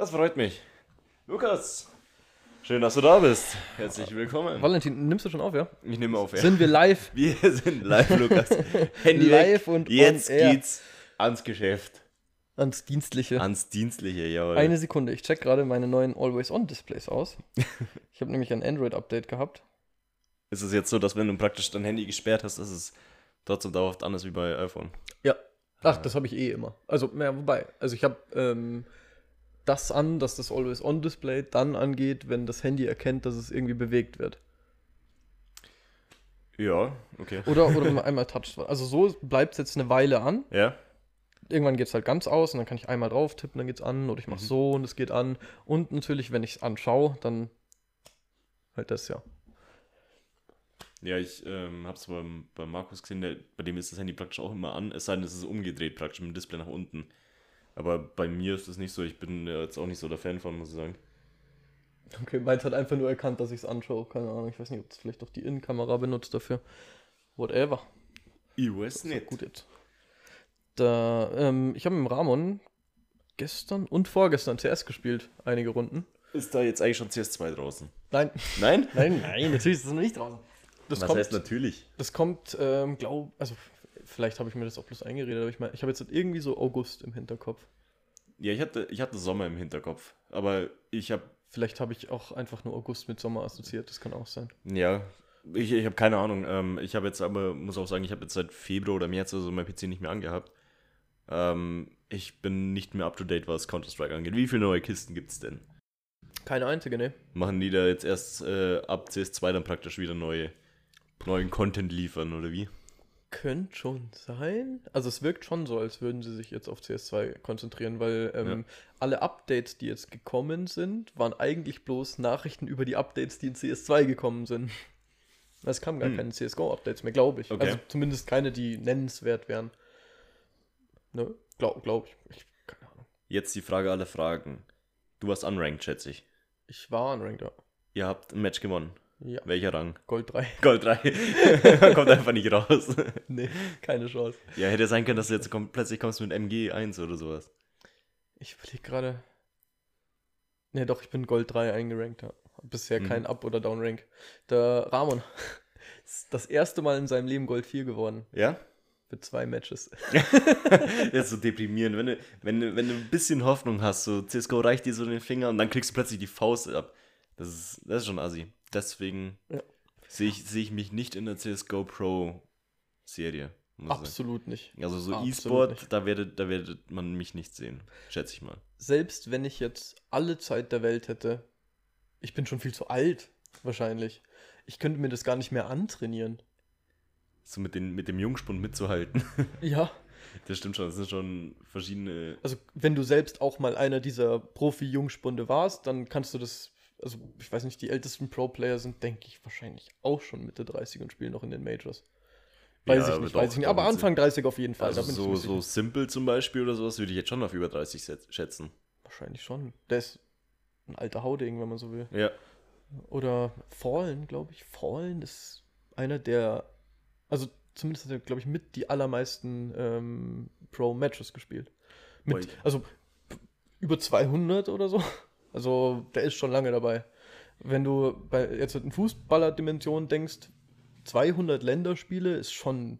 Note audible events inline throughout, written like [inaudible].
Das freut mich. Lukas, schön, dass du da bist. Herzlich willkommen. Valentin, nimmst du schon auf, ja? Ich nehme auf, ja. Sind wir live? [laughs] Wir sind live, Lukas. Handy Live weg. und on Jetzt air. geht's ans Geschäft. Ans Dienstliche. Ans Dienstliche, jawohl. Eine Sekunde, ich check gerade meine neuen Always-On-Displays aus. ich habe nämlich ein Android-Update gehabt. Ist es jetzt so, dass wenn du praktisch dein Handy gesperrt hast, ist es trotzdem dauerhaft anders wie bei iPhone? Ja. Ach, das habe ich eh immer. Also, ja, wobei. Also, ich habe ähm, das an, dass das Always-On-Display dann angeht, wenn das Handy erkennt, dass es irgendwie bewegt wird. Ja, okay. Oder, oder wenn man [laughs] einmal toucht. Also, so bleibt es jetzt eine Weile an. Ja? Irgendwann geht es halt ganz aus und dann kann ich einmal drauf tippen, dann geht's an. Oder ich mache Mhm. so und es geht an. Und natürlich, wenn ich es anschaue, dann halt das ja. Ja, ich ähm, hab's beim, beim Markus gesehen, der, bei dem ist das Handy praktisch auch immer an, es sei denn, es ist umgedreht praktisch mit dem Display nach unten. Aber bei mir ist das nicht so, ich bin jetzt auch nicht so der Fan von, muss ich sagen. Okay, meins hat einfach nur erkannt, dass ich es anschaue. Keine Ahnung, ich weiß nicht, ob es vielleicht auch die Innenkamera benutzt dafür. Whatever. Ich weiß ja gut jetzt. Da, ähm, ich habe mit dem Ramon gestern und vorgestern CS gespielt, einige Runden. Ist da jetzt eigentlich schon CS2 draußen? Nein, Nein? nein, nein, natürlich ist es noch nicht draußen. Das Was kommt, heißt natürlich? das kommt, ähm, glaub, also vielleicht habe ich mir das auch bloß eingeredet, aber ich meine, ich habe jetzt irgendwie so August im Hinterkopf. Ja, ich hatte, ich hatte Sommer im Hinterkopf, aber ich habe, Vielleicht habe ich auch einfach nur August mit Sommer assoziiert, das kann auch sein. ja, ich, ich habe keine Ahnung. Ähm, ich habe jetzt aber, muss auch sagen, ich habe jetzt seit Februar oder März oder so mein PC nicht mehr angehabt. Ähm, ich bin nicht mehr up to date, was Counter-Strike angeht. Wie viele neue Kisten gibt's denn? Keine einzige, ne? Machen die da jetzt erst äh, ab CS2 dann praktisch wieder neue, neuen Content liefern, oder wie? Könnte schon sein. Also es wirkt schon so, als würden sie sich jetzt auf CS2 konzentrieren, weil ähm, Ja. alle Updates, die jetzt gekommen sind, waren eigentlich bloß Nachrichten über die Updates, die in CS2 gekommen sind. Es kamen gar Hm. keine CSGO-Updates mehr, glaube ich. Okay. Also zumindest keine, die nennenswert wären. Ne? Glaube glaub ich. ich. Keine Ahnung. Jetzt die Frage aller Fragen. Du warst unranked, schätze ich. Ich war unranked, ja. Ihr habt ein Match gewonnen. Ja, Welcher Rang? Gold 3. [laughs] Gold 3. [laughs] Kommt einfach nicht raus. [laughs] nee, keine Chance. Ja, hätte sein können, dass du jetzt komm, plötzlich kommst mit MG1 oder sowas. Ich überlege gerade. Ne, doch, ich bin Gold 3 eingerankt. Ja. Bisher Mhm. kein Up- oder Downrank. Der Ramon ist das erste Mal in seinem Leben Gold 4 geworden. Ja? Für zwei Matches. Das ist so deprimierend. Wenn du, wenn, du, wenn du ein bisschen Hoffnung hast, so CSGO reicht dir so den Finger und dann kriegst du plötzlich die Faust ab. Das ist, das ist schon assi. Deswegen Ja. sehe ich, sehe ich mich nicht in der CSGO Pro Serie. ich sagen. Absolut nicht. Also so Absolut E-Sport, da werdet, da werdet man mich nicht sehen. Schätze ich mal. Selbst wenn ich jetzt alle Zeit der Welt hätte, ich bin schon viel zu alt, wahrscheinlich. Ich könnte mir das gar nicht mehr antrainieren. So mit, den, mit dem Jungspund mitzuhalten. [laughs] Ja, Das stimmt schon. Das sind schon verschiedene. also wenn du selbst auch mal einer dieser Profi-Jungspunde warst, dann kannst du das, also ich weiß nicht, die ältesten Pro-Player sind, denke ich, wahrscheinlich auch schon Mitte 30 und spielen noch in den Majors. Weiß Ja, ich nicht, weiß ich nicht. Aber Anfang 30 auf jeden Fall. Also so, so. Simple zum Beispiel oder sowas würde ich jetzt schon auf über 30 set- schätzen. Wahrscheinlich schon. Der ist ein alter Hauding, wenn man so will. Ja. Oder Fallen, glaube ich. Fallen ist einer der, also zumindest hat er, glaube ich, mit die allermeisten ähm, Pro-Matches gespielt. Mit, also über 200 oder so. Also der ist schon lange dabei. Wenn du bei jetzt in Fußballer-Dimension denkst, 200 Länderspiele ist schon,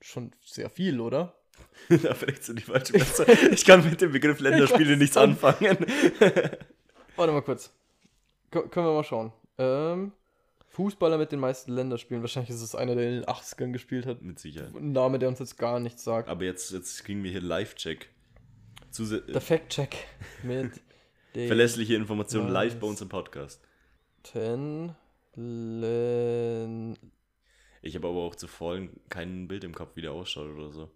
schon sehr viel, oder? [laughs] da vielleicht so die falsche Person. Ich kann mit dem Begriff Länderspiele [laughs] nichts anfangen. [laughs] Warte mal kurz. K können wir mal schauen. Ähm, Fußballer mit den meisten Länderspielen. Wahrscheinlich ist es einer, der in den 80ern gespielt hat. mit Sicherheit. Ein Name, der uns jetzt gar nichts sagt. Aber jetzt, jetzt kriegen wir hier Live-Check. Zuse Der Fact-Check mit den verlässliche Informationen live bei uns im Podcast. Län Ich habe aber auch zu Fallen kein Bild im Kopf, wie der ausschaut oder so.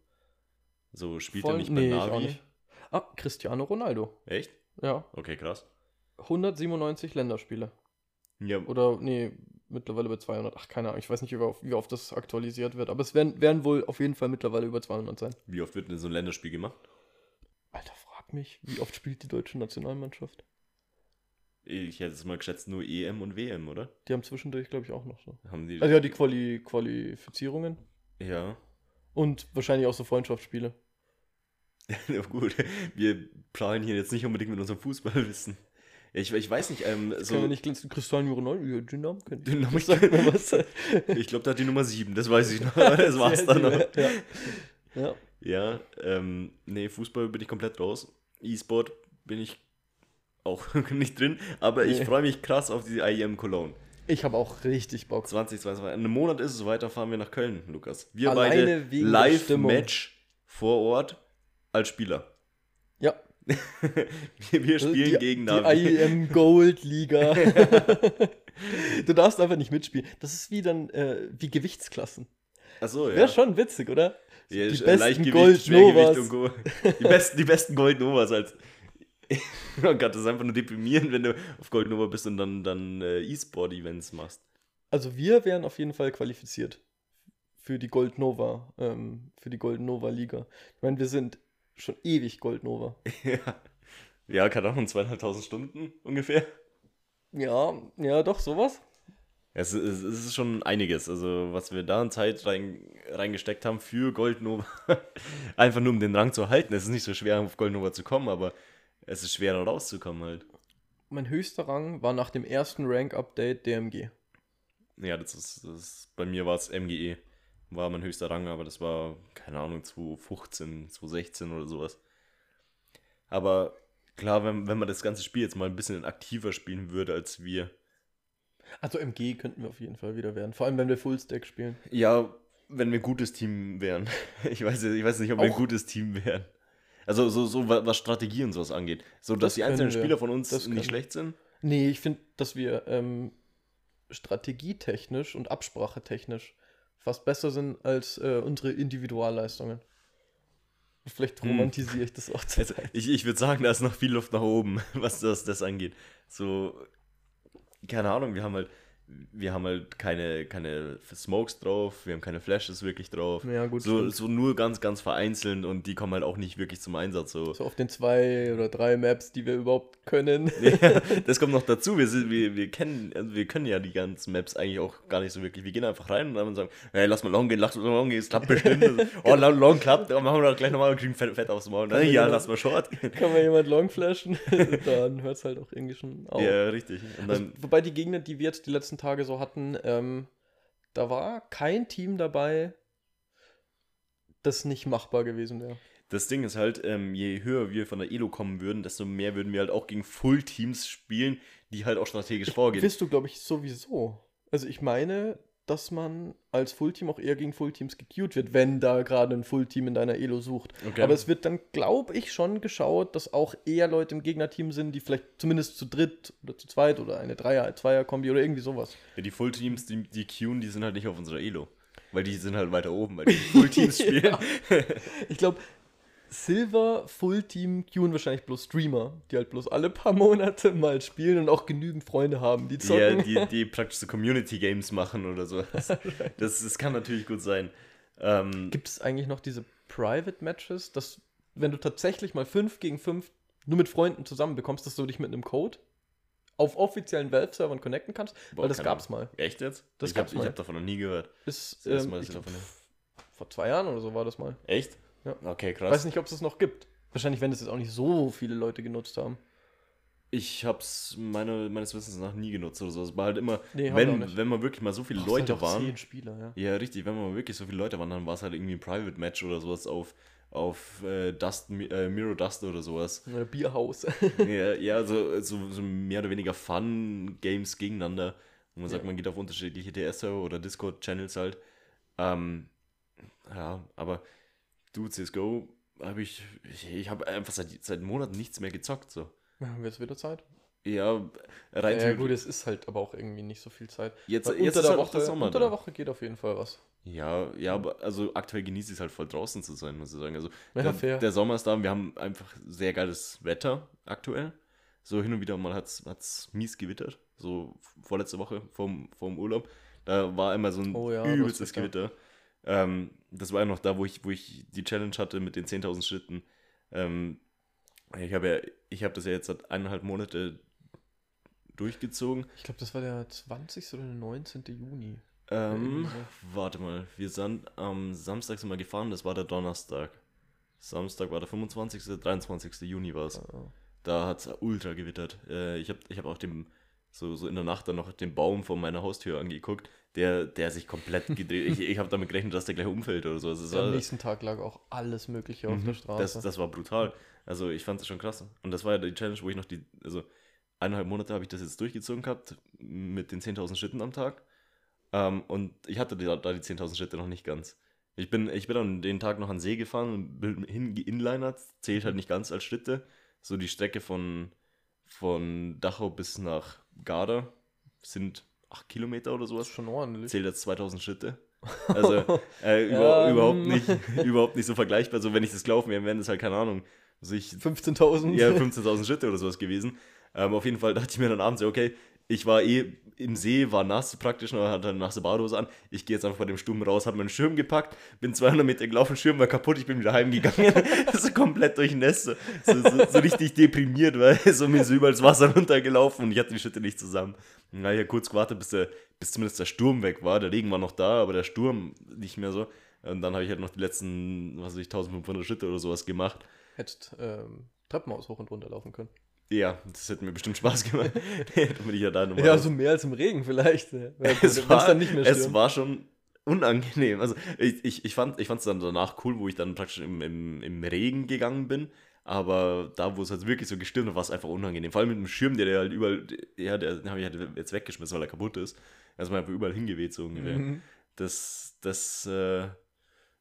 So spielt er Voll- nicht nee, bei Navi. nicht. Ah, Cristiano Ronaldo. Echt? Ja, Okay, krass. 197 Länderspiele. Ja, Oder, nee, mittlerweile über 200. Ach, keine Ahnung. Ich weiß nicht, wie oft, wie oft das aktualisiert wird. Aber es werden, werden wohl auf jeden Fall mittlerweile über 200 sein. wie oft wird denn so ein Länderspiel gemacht? Mich, wie oft spielt die deutsche Nationalmannschaft? Ich hätte es mal geschätzt, nur EM und WM, oder? Die haben zwischendurch, glaube ich, auch noch so. Haben die. Also ja, die Quali Qualifizierungen ja. und wahrscheinlich auch so Freundschaftsspiele. [laughs] Ja, gut, wir planen hier jetzt nicht unbedingt mit unserem Fußballwissen. Ich, ich weiß nicht, ähm, Können wir so. nicht glänzen? Cristiano Ronaldo, den Namen kennt Den Namen Das sagt mir was. [laughs] Ich glaube, da hat die Nummer 7, das weiß ich noch. [laughs] Das war's dann noch. Ja. ja. Ja, ähm, nee, Fußball bin ich komplett raus. E-Sport bin ich auch [laughs] nicht drin, aber ich Nee. freue mich krass auf die IEM Cologne. Ich habe auch richtig Bock. 2022. In einem Monat ist es weiter, fahren wir nach Köln, Lukas. Wir Alleine beide. Live-Match vor Ort als Spieler. Ja. [laughs] Wir, wir spielen die, gegen die Navi. IEM [laughs] Gold Liga. du darfst einfach nicht mitspielen. Das ist wie dann äh, wie Gewichtsklassen. Achso, ja. Wäre schon witzig, oder? Ja die besten Leichtgewicht, Gold. Die besten, die besten Gold Novas als. [laughs] oh Gott, das ist einfach nur deprimierend, wenn du auf Gold Nova bist und dann, dann äh, E-Sport-Events machst. Also wir wären auf jeden Fall qualifiziert für die Gold Nova, ähm, für die Gold Nova Liga. Ich meine, wir sind schon ewig Gold Nova. [laughs] ja. Ja, keine Ahnung, zweieinhalbtausend Stunden ungefähr. Ja, ja, doch, sowas. Es ist, es ist schon einiges, also was wir da an Zeit rein, reingesteckt haben für Goldnova. [laughs] Einfach nur um den Rang zu halten. Es ist nicht so schwer, auf Goldnova zu kommen, aber es ist schwerer rauszukommen halt. Mein höchster Rang war nach dem ersten Rank-Update DMG. Ja, das ist, das ist bei mir war es MGE. War mein höchster Rang, aber das war, keine Ahnung, 2015, 2016 oder sowas. Aber klar, wenn, wenn man das ganze Spiel jetzt mal ein bisschen aktiver spielen würde als wir. Also MG könnten wir auf jeden Fall wieder werden. Vor allem, wenn wir Fullstack spielen. Ja, wenn wir ein gutes Team wären. [laughs] Ich weiß, ich weiß nicht, ob wir ein Auch- gutes Team wären. Also so, so wa- was Strategie und sowas angeht. So, dass Das die einzelnen wir. Spieler von uns Das nicht können- schlecht sind. Nee, ich finde, dass wir ähm, strategietechnisch und absprachetechnisch fast besser sind als äh, unsere Individualleistungen. Vielleicht Hm. romantisiere ich das auch zu Also, ich ich würde sagen, da ist noch viel Luft nach oben, [laughs] was das, das angeht. So, keine Ahnung, wir haben halt, wir haben halt keine, keine Smokes drauf, wir haben keine Flashes wirklich drauf. Ja, gut. So, so nur ganz, ganz vereinzelt und die kommen halt auch nicht wirklich zum Einsatz. So. So auf den zwei oder drei Maps, die wir überhaupt können. [laughs] Ja, [laughs] das kommt noch dazu. Wir, sind, wir, wir, kennen, also wir können ja die ganzen Maps eigentlich auch gar nicht so wirklich. Wir gehen einfach rein und dann sagen, hey, lass mal long gehen, lass mal long gehen, es klappt bestimmt. [laughs] oh, long, long klappt, dann machen wir doch gleich nochmal und kriegen fett, fett aufs Maul. Dann, ja, jemand- lass mal short. Kann man jemand long flashen, dann hört es halt auch irgendwie schon auf. Ja, richtig. Also, dann, wobei die Gegner, die wir jetzt die letzten Tage so hatten, ähm, da war kein Team dabei, das nicht machbar gewesen wäre. das Ding ist halt, ähm, je höher wir von der Elo kommen würden, desto mehr würden wir halt auch gegen Full-Teams spielen, die halt auch strategisch vorgehen. Wirst du, glaube ich, sowieso. Also ich meine, dass man als Fullteam auch eher gegen Fullteams gequeued wird, wenn da gerade ein Fullteam in deiner Elo sucht. Okay. Aber es wird dann, glaube ich, schon geschaut, dass auch eher Leute im Gegnerteam sind, die vielleicht zumindest zu dritt oder zu zweit oder eine Dreier-, Zweier-Kombi oder irgendwie sowas. Ja, die Full-Teams, die, die queuen, die sind halt nicht auf unserer Elo. Weil die sind halt weiter oben, weil die Full-Teams [laughs] spielen. Ich glaube, Silver Fullteam queuen wahrscheinlich bloß Streamer, die halt bloß alle paar [laughs] Monate mal spielen und auch genügend Freunde haben, die Die, ja, zocken. die, die praktisch so Community-Games machen oder so. [laughs] Das, das, das kann natürlich gut sein. Ähm, Gibt es eigentlich noch diese Private Matches, dass wenn du tatsächlich mal 5 gegen 5 nur mit Freunden zusammen bekommst, dass du dich mit einem Code auf offiziellen Valve-Servern connecten kannst? Boah, Weil das keine gab's mal. echt jetzt? Das ich gab's mal. hab davon noch nie gehört. Ist, Das ähm, ich davon vor zwei Jahren oder so war das mal. Echt? Ja. Okay, Ich krass. weiß nicht, ob es das noch gibt. Wahrscheinlich, wenn es jetzt auch nicht so viele Leute genutzt haben. Ich hab's meine, meines Wissens nach nie genutzt oder so. Es war halt immer, Nee, auch wenn, wenn mal wirklich mal so viele Brauchst Leute halt waren. Zehn Spieler, ja. Ja, richtig, wenn mal wirklich so viele Leute waren, dann war es halt irgendwie ein Private Match oder sowas auf, auf äh, Dust, äh, Miro Dust oder sowas. Oder Bierhaus. [laughs] ja, [laughs] ja so, so, so mehr oder weniger Fun-Games gegeneinander. Wo man sagt, Ja. man geht auf unterschiedliche TS-Server oder Discord-Channels halt. Ähm, ja, aber du, CSGO, habe ich, ich, ich habe einfach seit, seit Monaten nichts mehr gezockt. So. Ja, haben wir jetzt wieder Zeit? Ja, rein Ja, gut, es ist halt aber auch irgendwie nicht so viel Zeit. Jetzt, Weil jetzt unter, ist der halt auch Woche, der Sommer unter der Woche geht auf jeden Fall was. Ja, ja, aber also aktuell genieße ich es halt voll draußen zu sein, muss ich sagen. Also Ja, der, der Sommer ist da und wir haben einfach sehr geiles Wetter aktuell. So hin und wieder mal hat es mies gewittert. So vorletzte Woche vorm, vorm Urlaub. Da war immer so ein Oh ja, übelstes. Gewitter. Ähm, das war ja noch da, wo ich, wo ich die Challenge hatte mit den 10.000 Schritten. Ähm, ich habe ja, ich habe das ja jetzt seit eineinhalb Monate durchgezogen. Ich glaube, das war der 20. oder der 19. Juni. Ähm, warte mal, wir sind am Samstag sind wir gefahren, das war der Donnerstag. Samstag war der 25. 23. Juni war es. Ja. Da hat es ultra gewittert. Äh, ich habe ich hab auch dem, so, so in der Nacht dann noch den Baum vor meiner Haustür angeguckt, der, der sich komplett [laughs] gedreht. ich ich habe damit gerechnet, dass der gleich umfällt oder so. Also Am nächsten Tag lag auch alles Mögliche auf der Mhm. Straße. Das, das war brutal. Also ich fand es schon krass. Und das war ja die Challenge, wo ich noch die, also eineinhalb Monate habe ich das jetzt durchgezogen gehabt mit den 10.000 Schritten am Tag. Ähm, und ich hatte da, da die 10.000 Schritte noch nicht ganz. Ich bin, ich bin an den Tag noch an den See gefahren und bin hingeinlinert, zählt halt nicht ganz als Schritte. So die Strecke von, von Dachau bis nach Garda sind 8 Kilometer oder sowas ist schon ordentlich. zählt jetzt 2000 Schritte. Also [laughs] äh, über, Ja, überhaupt, ähm. nicht, [laughs] überhaupt nicht so vergleichbar. So, wenn ich das gelaufen wäre, wären das halt, keine Ahnung, also ich, 15.000. ja, [laughs] 15.000 Schritte oder sowas gewesen. Ähm, auf jeden Fall dachte ich mir dann abends, okay, ich war eh im See, war nass praktisch, und hatte eine nasse Badehose an. Ich gehe jetzt einfach bei dem Sturm raus, habe meinen Schirm gepackt, bin 200 Meter gelaufen, Schirm war kaputt, ich bin wieder heimgegangen. [laughs] so komplett durchnässt, so, so, so, so richtig deprimiert, weil [laughs] so mir ist überall das Wasser runtergelaufen und ich hatte die Schritte nicht zusammen. Na, ich hab kurz gewartet, bis, der, bis zumindest der Sturm weg war. Der Regen war noch da, aber der Sturm nicht mehr so. Und dann habe ich halt noch die letzten, was weiß ich, 1500 Schritte oder sowas gemacht. Hättest ähm, Treppenhaus hoch und runter laufen können. Ja, das hätte mir bestimmt Spaß gemacht. [laughs] [laughs] Damit ich ja da nochmal. Ja, so mehr als im Regen vielleicht. Ja, es, war, dann es war schon unangenehm. Also ich, ich, ich fand es dann danach cool, wo ich dann praktisch im, im, im Regen gegangen bin. Aber da, wo es halt wirklich so gestürmt hat, war es einfach unangenehm. Vor allem mit dem Schirm, der, der halt überall, ja, der, den habe ich halt jetzt weggeschmissen, weil er kaputt ist. Er ist mir einfach überall hingeweht, so ungefähr. Mhm. Das, das, äh,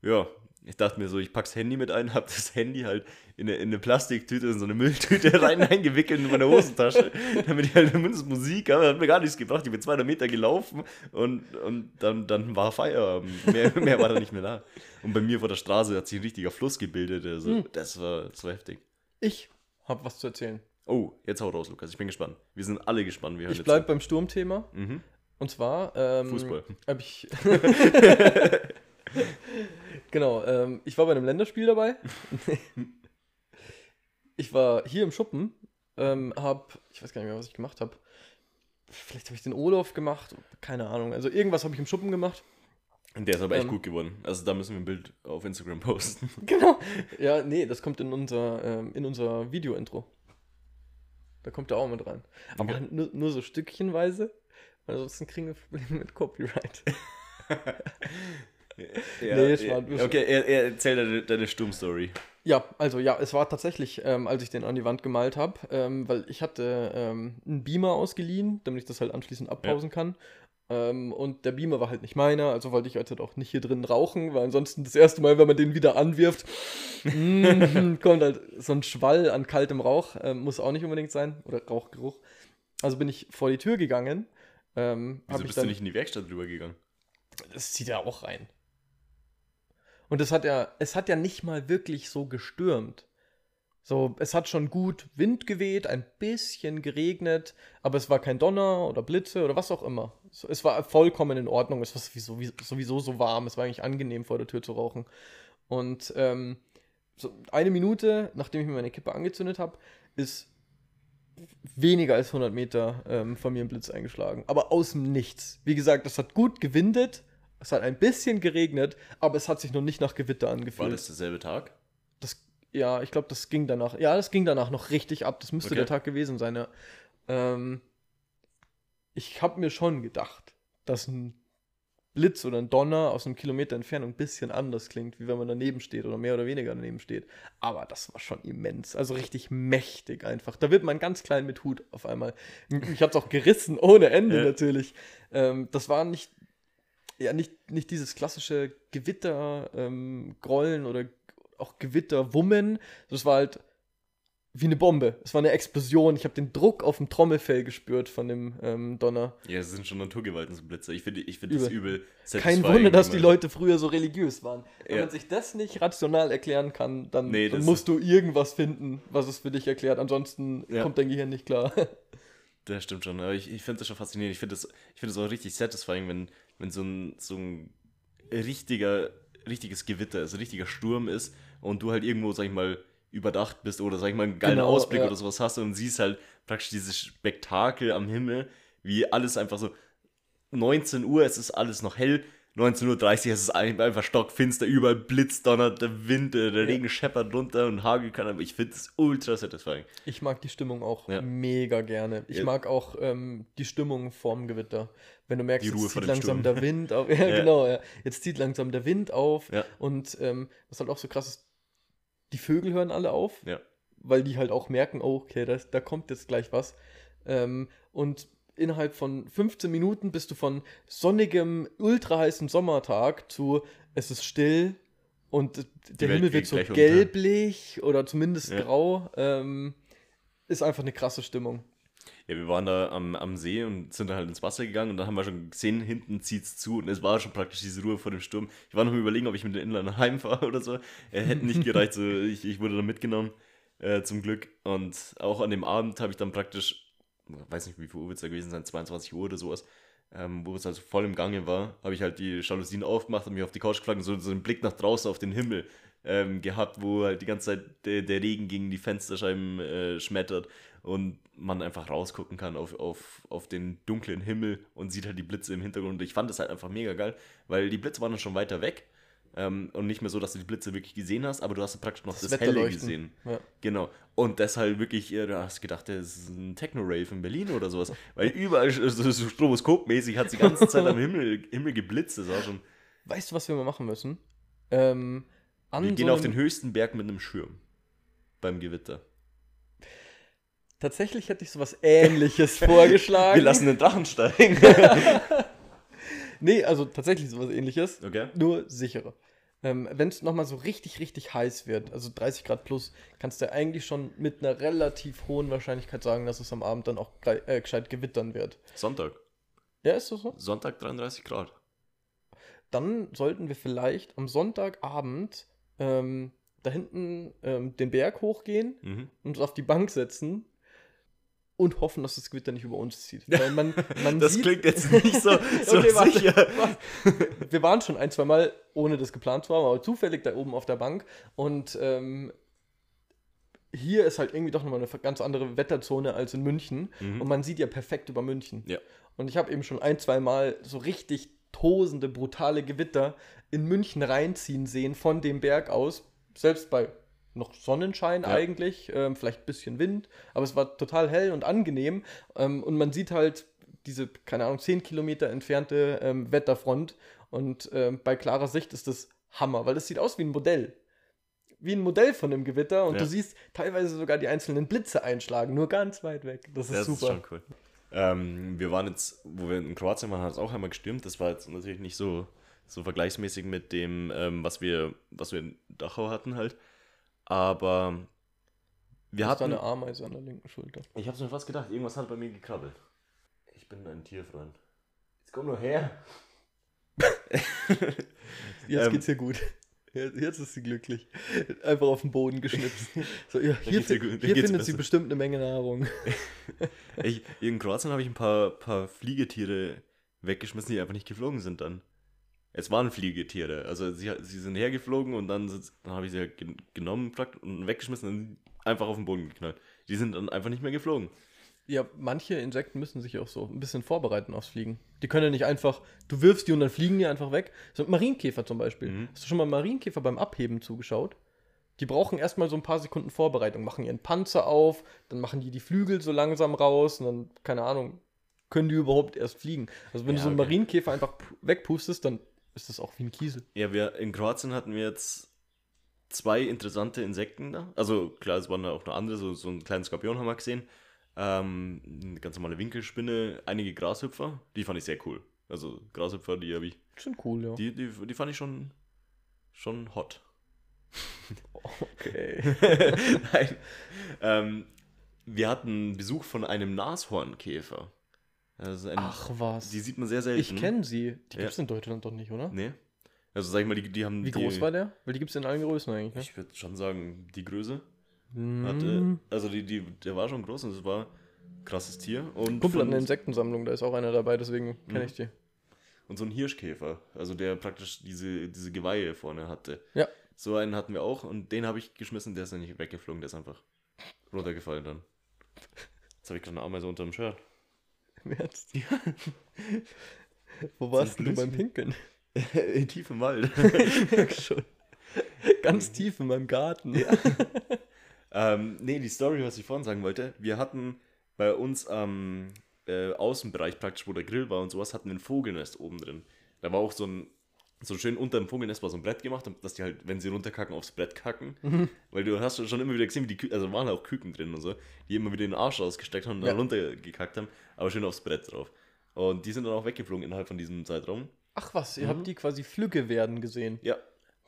ja, ich dachte mir so, ich pack's Handy mit ein, hab das Handy halt in eine, in eine Plastiktüte, in so eine Mülltüte [laughs] rein eingewickelt in meine Hosentasche, [laughs] damit ich halt mindestens Musik habe. Hat mir gar nichts gebracht. Ich bin 200 Meter gelaufen und, und dann, dann war Feierabend. Mehr, [laughs] mehr war da nicht mehr da. Und bei mir vor der Straße hat sich ein richtiger Fluss gebildet. Also, Hm. das, war, das war heftig. Ich habe was zu erzählen. Oh, jetzt hau raus, Lukas. Ich bin gespannt. Wir sind alle gespannt. Wir hören Ich jetzt bleibe beim Sturmthema. Mhm. Und zwar. Ähm, Fußball. Hab ich. Genau, ähm, ich war bei einem Länderspiel dabei. ich war hier im Schuppen, ähm, hab, ich weiß gar nicht mehr, was ich gemacht habe. Vielleicht habe ich den Olaf gemacht, keine Ahnung. Also irgendwas habe ich im Schuppen gemacht. Und der ist aber echt Ähm. gut geworden. Also da müssen wir ein Bild auf Instagram posten. [laughs] Genau. Ja, nee, das kommt in unser, ähm, in unser Video-Intro. Da kommt er auch mit rein. Aber Okay. nur, nur so stückchenweise. Ansonsten kriegen wir Probleme mit Copyright. [laughs] Ja, Nee, es ja, war- okay, er, er erzähl deine, deine Sturmstory. Ja, also ja, es war tatsächlich, ähm, als ich den an die Wand gemalt habe, ähm, weil ich hatte ähm, einen Beamer ausgeliehen, damit ich das halt anschließend abpausen kann. Ähm, und der Beamer war halt nicht meiner, also wollte ich halt auch nicht hier drin rauchen, weil ansonsten das erste Mal, wenn man den wieder anwirft, mm, [laughs] kommt halt so ein Schwall an kaltem Rauch, ähm, muss auch nicht unbedingt sein, oder Rauchgeruch. Also bin ich vor die Tür gegangen. Ähm, Wieso bist dann, du nicht in die Werkstatt drüber gegangen? das zieht ja auch rein. Und es hat ja, es hat ja nicht mal wirklich so gestürmt. So, es hat schon gut Wind geweht, ein bisschen geregnet, aber es war kein Donner oder Blitze oder was auch immer. Es war vollkommen in Ordnung. Es war sowieso, sowieso so warm. Es war eigentlich angenehm, vor der Tür zu rauchen. Und ähm, so eine Minute, nachdem ich mir meine Kippe angezündet habe, ist weniger als 100 Meter ähm, von mir ein Blitz eingeschlagen. Aber aus dem Nichts. Wie gesagt, es hat gut gewindet. Es hat ein bisschen geregnet, aber es hat sich noch nicht nach Gewitter War angefühlt. das derselbe Tag? Das, ja, ich glaube, das ging danach. Ja, das ging danach noch richtig ab. Das müsste Okay. der Tag gewesen sein, ja. Ähm, ich habe mir schon gedacht, dass ein Blitz oder ein Donner aus einem Kilometer Entfernung ein bisschen anders klingt, wie wenn man daneben steht oder mehr oder weniger daneben steht. Aber das war schon immens. Also richtig mächtig einfach. Da wird man ganz klein mit Hut auf einmal. Ich habe es auch gerissen, [laughs] ohne Ende Ja. natürlich. Ähm, das war nicht, ja, nicht, nicht dieses klassische Gewitter, ähm, Grollen oder auch Gewitterwummen. Das war halt wie eine Bombe. Es war eine Explosion. Ich habe den Druck auf dem Trommelfell gespürt von dem ähm, Donner. Ja, es sind schon Naturgewalten, so Blitze. Ich finde ich find das übel. Kein Wunder, dass die Leute früher so religiös waren. Wenn Ja. man sich das nicht rational erklären kann, dann, Nee, dann musst du irgendwas finden, was es für dich erklärt. Ansonsten Ja. kommt dein Gehirn nicht klar. [laughs] Das stimmt schon, aber ich, ich finde das schon faszinierend. Ich finde das, ich find das auch richtig satisfying, wenn, wenn so ein, so ein richtiger, richtiges Gewitter ist, ein richtiger Sturm ist und du halt irgendwo, sag ich mal, überdacht bist oder, sag ich mal, einen geilen Genau, Ausblick ja. oder sowas hast und siehst halt praktisch dieses Spektakel am Himmel, wie alles einfach so 19 Uhr, es ist alles noch hell, 19.30 Uhr, es ist einfach stockfinster, überall blitzt, donnert, der Wind, äh, der Regen scheppert runter und Hagel kann, aber ich finde es ultra satisfying. Ich mag die Stimmung auch Ja. mega gerne. Ich Ja. mag auch ähm, die Stimmung vorm Gewitter. Wenn du merkst, jetzt zieht langsam Sturm. der Wind auf. [laughs] Ja, Ja. genau. Ja. Jetzt zieht langsam der Wind auf. Ja. Und ähm, was halt auch so krass ist, die Vögel hören alle auf, Ja. weil die halt auch merken, oh, okay, das, da kommt jetzt gleich was. Ähm, und innerhalb von 15 Minuten bist du von sonnigem, ultra heißen Sommertag zu es ist still und der Himmel wird so gleich unter. gelblich oder zumindest Ja. grau. Ähm, ist einfach eine krasse Stimmung. Ja, wir waren da am, am See und sind dann halt ins Wasser gegangen und dann haben wir schon gesehen, hinten zieht's zu und es war schon praktisch diese Ruhe vor dem Sturm. Ich war noch überlegen, ob ich mit den Inliner heimfahre oder so. Er hätte nicht gereicht, so, ich, ich wurde dann mitgenommen, äh, zum Glück. Und auch an dem Abend habe ich dann praktisch, weiß nicht, wie viel Uhr wird es da gewesen sein, 22 Uhr oder sowas, ähm, wo es also voll im Gange war, habe ich halt die Jalousien aufgemacht und mich auf die Couch geflagen und so, so einen Blick nach draußen auf den Himmel ähm, gehabt, wo halt die ganze Zeit der, der Regen gegen die Fensterscheiben äh, schmettert und man einfach rausgucken kann auf, auf, auf den dunklen Himmel und sieht halt die Blitze im Hintergrund. Ich fand das halt einfach mega geil, weil die Blitze waren dann schon weiter weg ähm, und nicht mehr so, dass du die Blitze wirklich gesehen hast, aber du hast praktisch noch das, Helle Wetterleuchten. gesehen. Ja. Genau. Und deshalb wirklich, du hast gedacht, das ist ein Techno-Rave in Berlin oder sowas. Weil überall so, so stroboskopmäßig hat es die ganze Zeit am Himmel, Himmel geblitzt. Das war schon. Weißt du, was wir mal machen müssen? Ähm, Wir so gehen auf einem- den höchsten Berg mit einem Schirm. Beim Gewitter. Tatsächlich hätte ich sowas ähnliches [laughs] vorgeschlagen. Wir lassen den Drachen steigen. [laughs] Nee, also tatsächlich sowas ähnliches. Okay. Nur sicherer. Ähm, Wenn es nochmal so richtig, richtig heiß wird, also 30 Grad plus, kannst du eigentlich schon mit einer relativ hohen Wahrscheinlichkeit sagen, dass es am Abend dann auch äh, gescheit gewittern wird. Sonntag. Ja, ist das so? Sonntag 33 Grad. Dann sollten wir vielleicht am Sonntagabend ähm, da hinten ähm, den Berg hochgehen Mhm. uns auf die Bank setzen und hoffen, dass das Gewitter nicht über uns zieht. [laughs] Weil man, man Das sieht, klingt jetzt nicht so, [laughs] so Okay, warte, sicher. warte. Wir waren schon ein, zwei Mal, ohne das geplant zu haben, aber zufällig da oben auf der Bank. Und ähm, hier ist halt irgendwie doch nochmal eine ganz andere Wetterzone als in München. Mhm. Und man sieht ja perfekt über München. Ja. Und ich habe eben schon ein, zwei Mal so richtig tosende, brutale Gewitter in München reinziehen sehen von dem Berg aus. Selbst bei noch Sonnenschein Ja. eigentlich, ähm, vielleicht ein bisschen Wind, aber es war total hell und angenehm. Ähm, und man sieht halt diese, keine Ahnung, 10 Kilometer entfernte ähm, Wetterfront. Und ähm, bei klarer Sicht ist das Hammer, weil das sieht aus wie ein Modell. Wie ein Modell von einem Gewitter und Ja. du siehst teilweise sogar die einzelnen Blitze einschlagen, nur ganz weit weg. Das ist Das super. ist schon cool. Ähm, wir waren jetzt, wo wir in Kroatien waren, hat es auch einmal gestürmt. Das war jetzt natürlich nicht so, so vergleichsmäßig mit dem, ähm, was, wir, was wir in Dachau hatten halt. Aber wir hatten. eine Ameise an der linken Schulter. Ich hab's mir fast gedacht, irgendwas hat bei mir gekrabbelt. Ich bin ein Tierfreund. Jetzt komm nur her. [laughs] Jetzt Ähm, geht's ihr gut. Jetzt, jetzt ist sie glücklich. Einfach auf den Boden geschnipst. So, ja, [laughs] hier hier geht's findet sie besser. bestimmt eine Menge Nahrung. [laughs] Ich, in Kroatien habe ich ein paar, paar Fliegetiere weggeschmissen, die einfach nicht geflogen sind dann. Es waren Fliegetiere. Also sie, sie sind hergeflogen und dann, dann habe ich sie halt gen- genommen und weggeschmissen und einfach auf den Boden geknallt. Die sind dann einfach nicht mehr geflogen. Ja, manche Insekten müssen sich auch so ein bisschen vorbereiten aufs Fliegen. Die können ja nicht einfach, du wirfst die und dann fliegen die einfach weg. So Marienkäfer zum Beispiel. Mhm. Hast du schon mal Marienkäfer beim Abheben zugeschaut? Die brauchen erstmal so ein paar Sekunden Vorbereitung, machen ihren Panzer auf, dann machen die die Flügel so langsam raus und dann, keine Ahnung, können die überhaupt erst fliegen. Also wenn Ja, du so einen okay. Marienkäfer einfach pu- wegpustest, dann ist das auch wie ein Kiesel. Ja, wir in Kroatien hatten wir jetzt zwei interessante Insekten da. Also klar, es waren da auch noch andere, so, so einen kleinen Skorpion haben wir gesehen. Ähm, eine ganz normale Winkelspinne, einige Grashüpfer, die fand ich sehr cool. Also Grashüpfer, die habe ich, Schon cool, ja. die, die, die fand ich schon, schon hot. Okay. [laughs] Nein. Ähm, wir hatten Besuch von einem Nashornkäfer. Also ein, Ach was. Die sieht man sehr selten. ich kenne sie. Die Ja. gibt es in Deutschland doch nicht, oder? Nee. Also sag ich mal, die, die haben Wie die, groß war der? Weil die gibt es in allen Größen eigentlich, ne? Ich würde schon sagen, die Größe. Mhm. Hatte, also die, die, der war schon groß und es war ein krasses Tier. Und, Kumpel hat eine Insektensammlung, da ist auch einer dabei, deswegen kenne Mhm. ich die. und so ein Hirschkäfer, also der praktisch diese, diese Geweihe vorne hatte. Ja. So einen hatten wir auch und den habe ich geschmissen, der ist dann nicht weggeflogen, der ist einfach runtergefallen dann. Jetzt habe ich gerade eine Ameise unter dem Shirt. Im Ernst? [laughs] Wo warst du beim. Pinkeln? [laughs] In tiefem Wald. [laughs] Schon. Ganz tief in meinem Garten. Ja. ähm, nee, die Story, was ich vorhin sagen wollte, wir hatten bei uns am äh, Außenbereich praktisch, wo der Grill war und sowas, hatten wir ein Vogelnest oben drin. Da war auch so ein, so schön unter dem Vogelnest war so ein Brett gemacht, dass die halt, wenn sie runterkacken, aufs Brett kacken. Mhm. Weil du hast schon immer wieder gesehen, wie die Küken, also waren auch Küken drin und so, die immer wieder den Arsch ausgesteckt haben und dann Ja. runtergekackt haben, aber schön aufs Brett drauf. Und die sind dann auch weggeflogen innerhalb von diesem Zeitraum. Ach was, ihr Mhm. habt die quasi Flügge werden gesehen. Ja,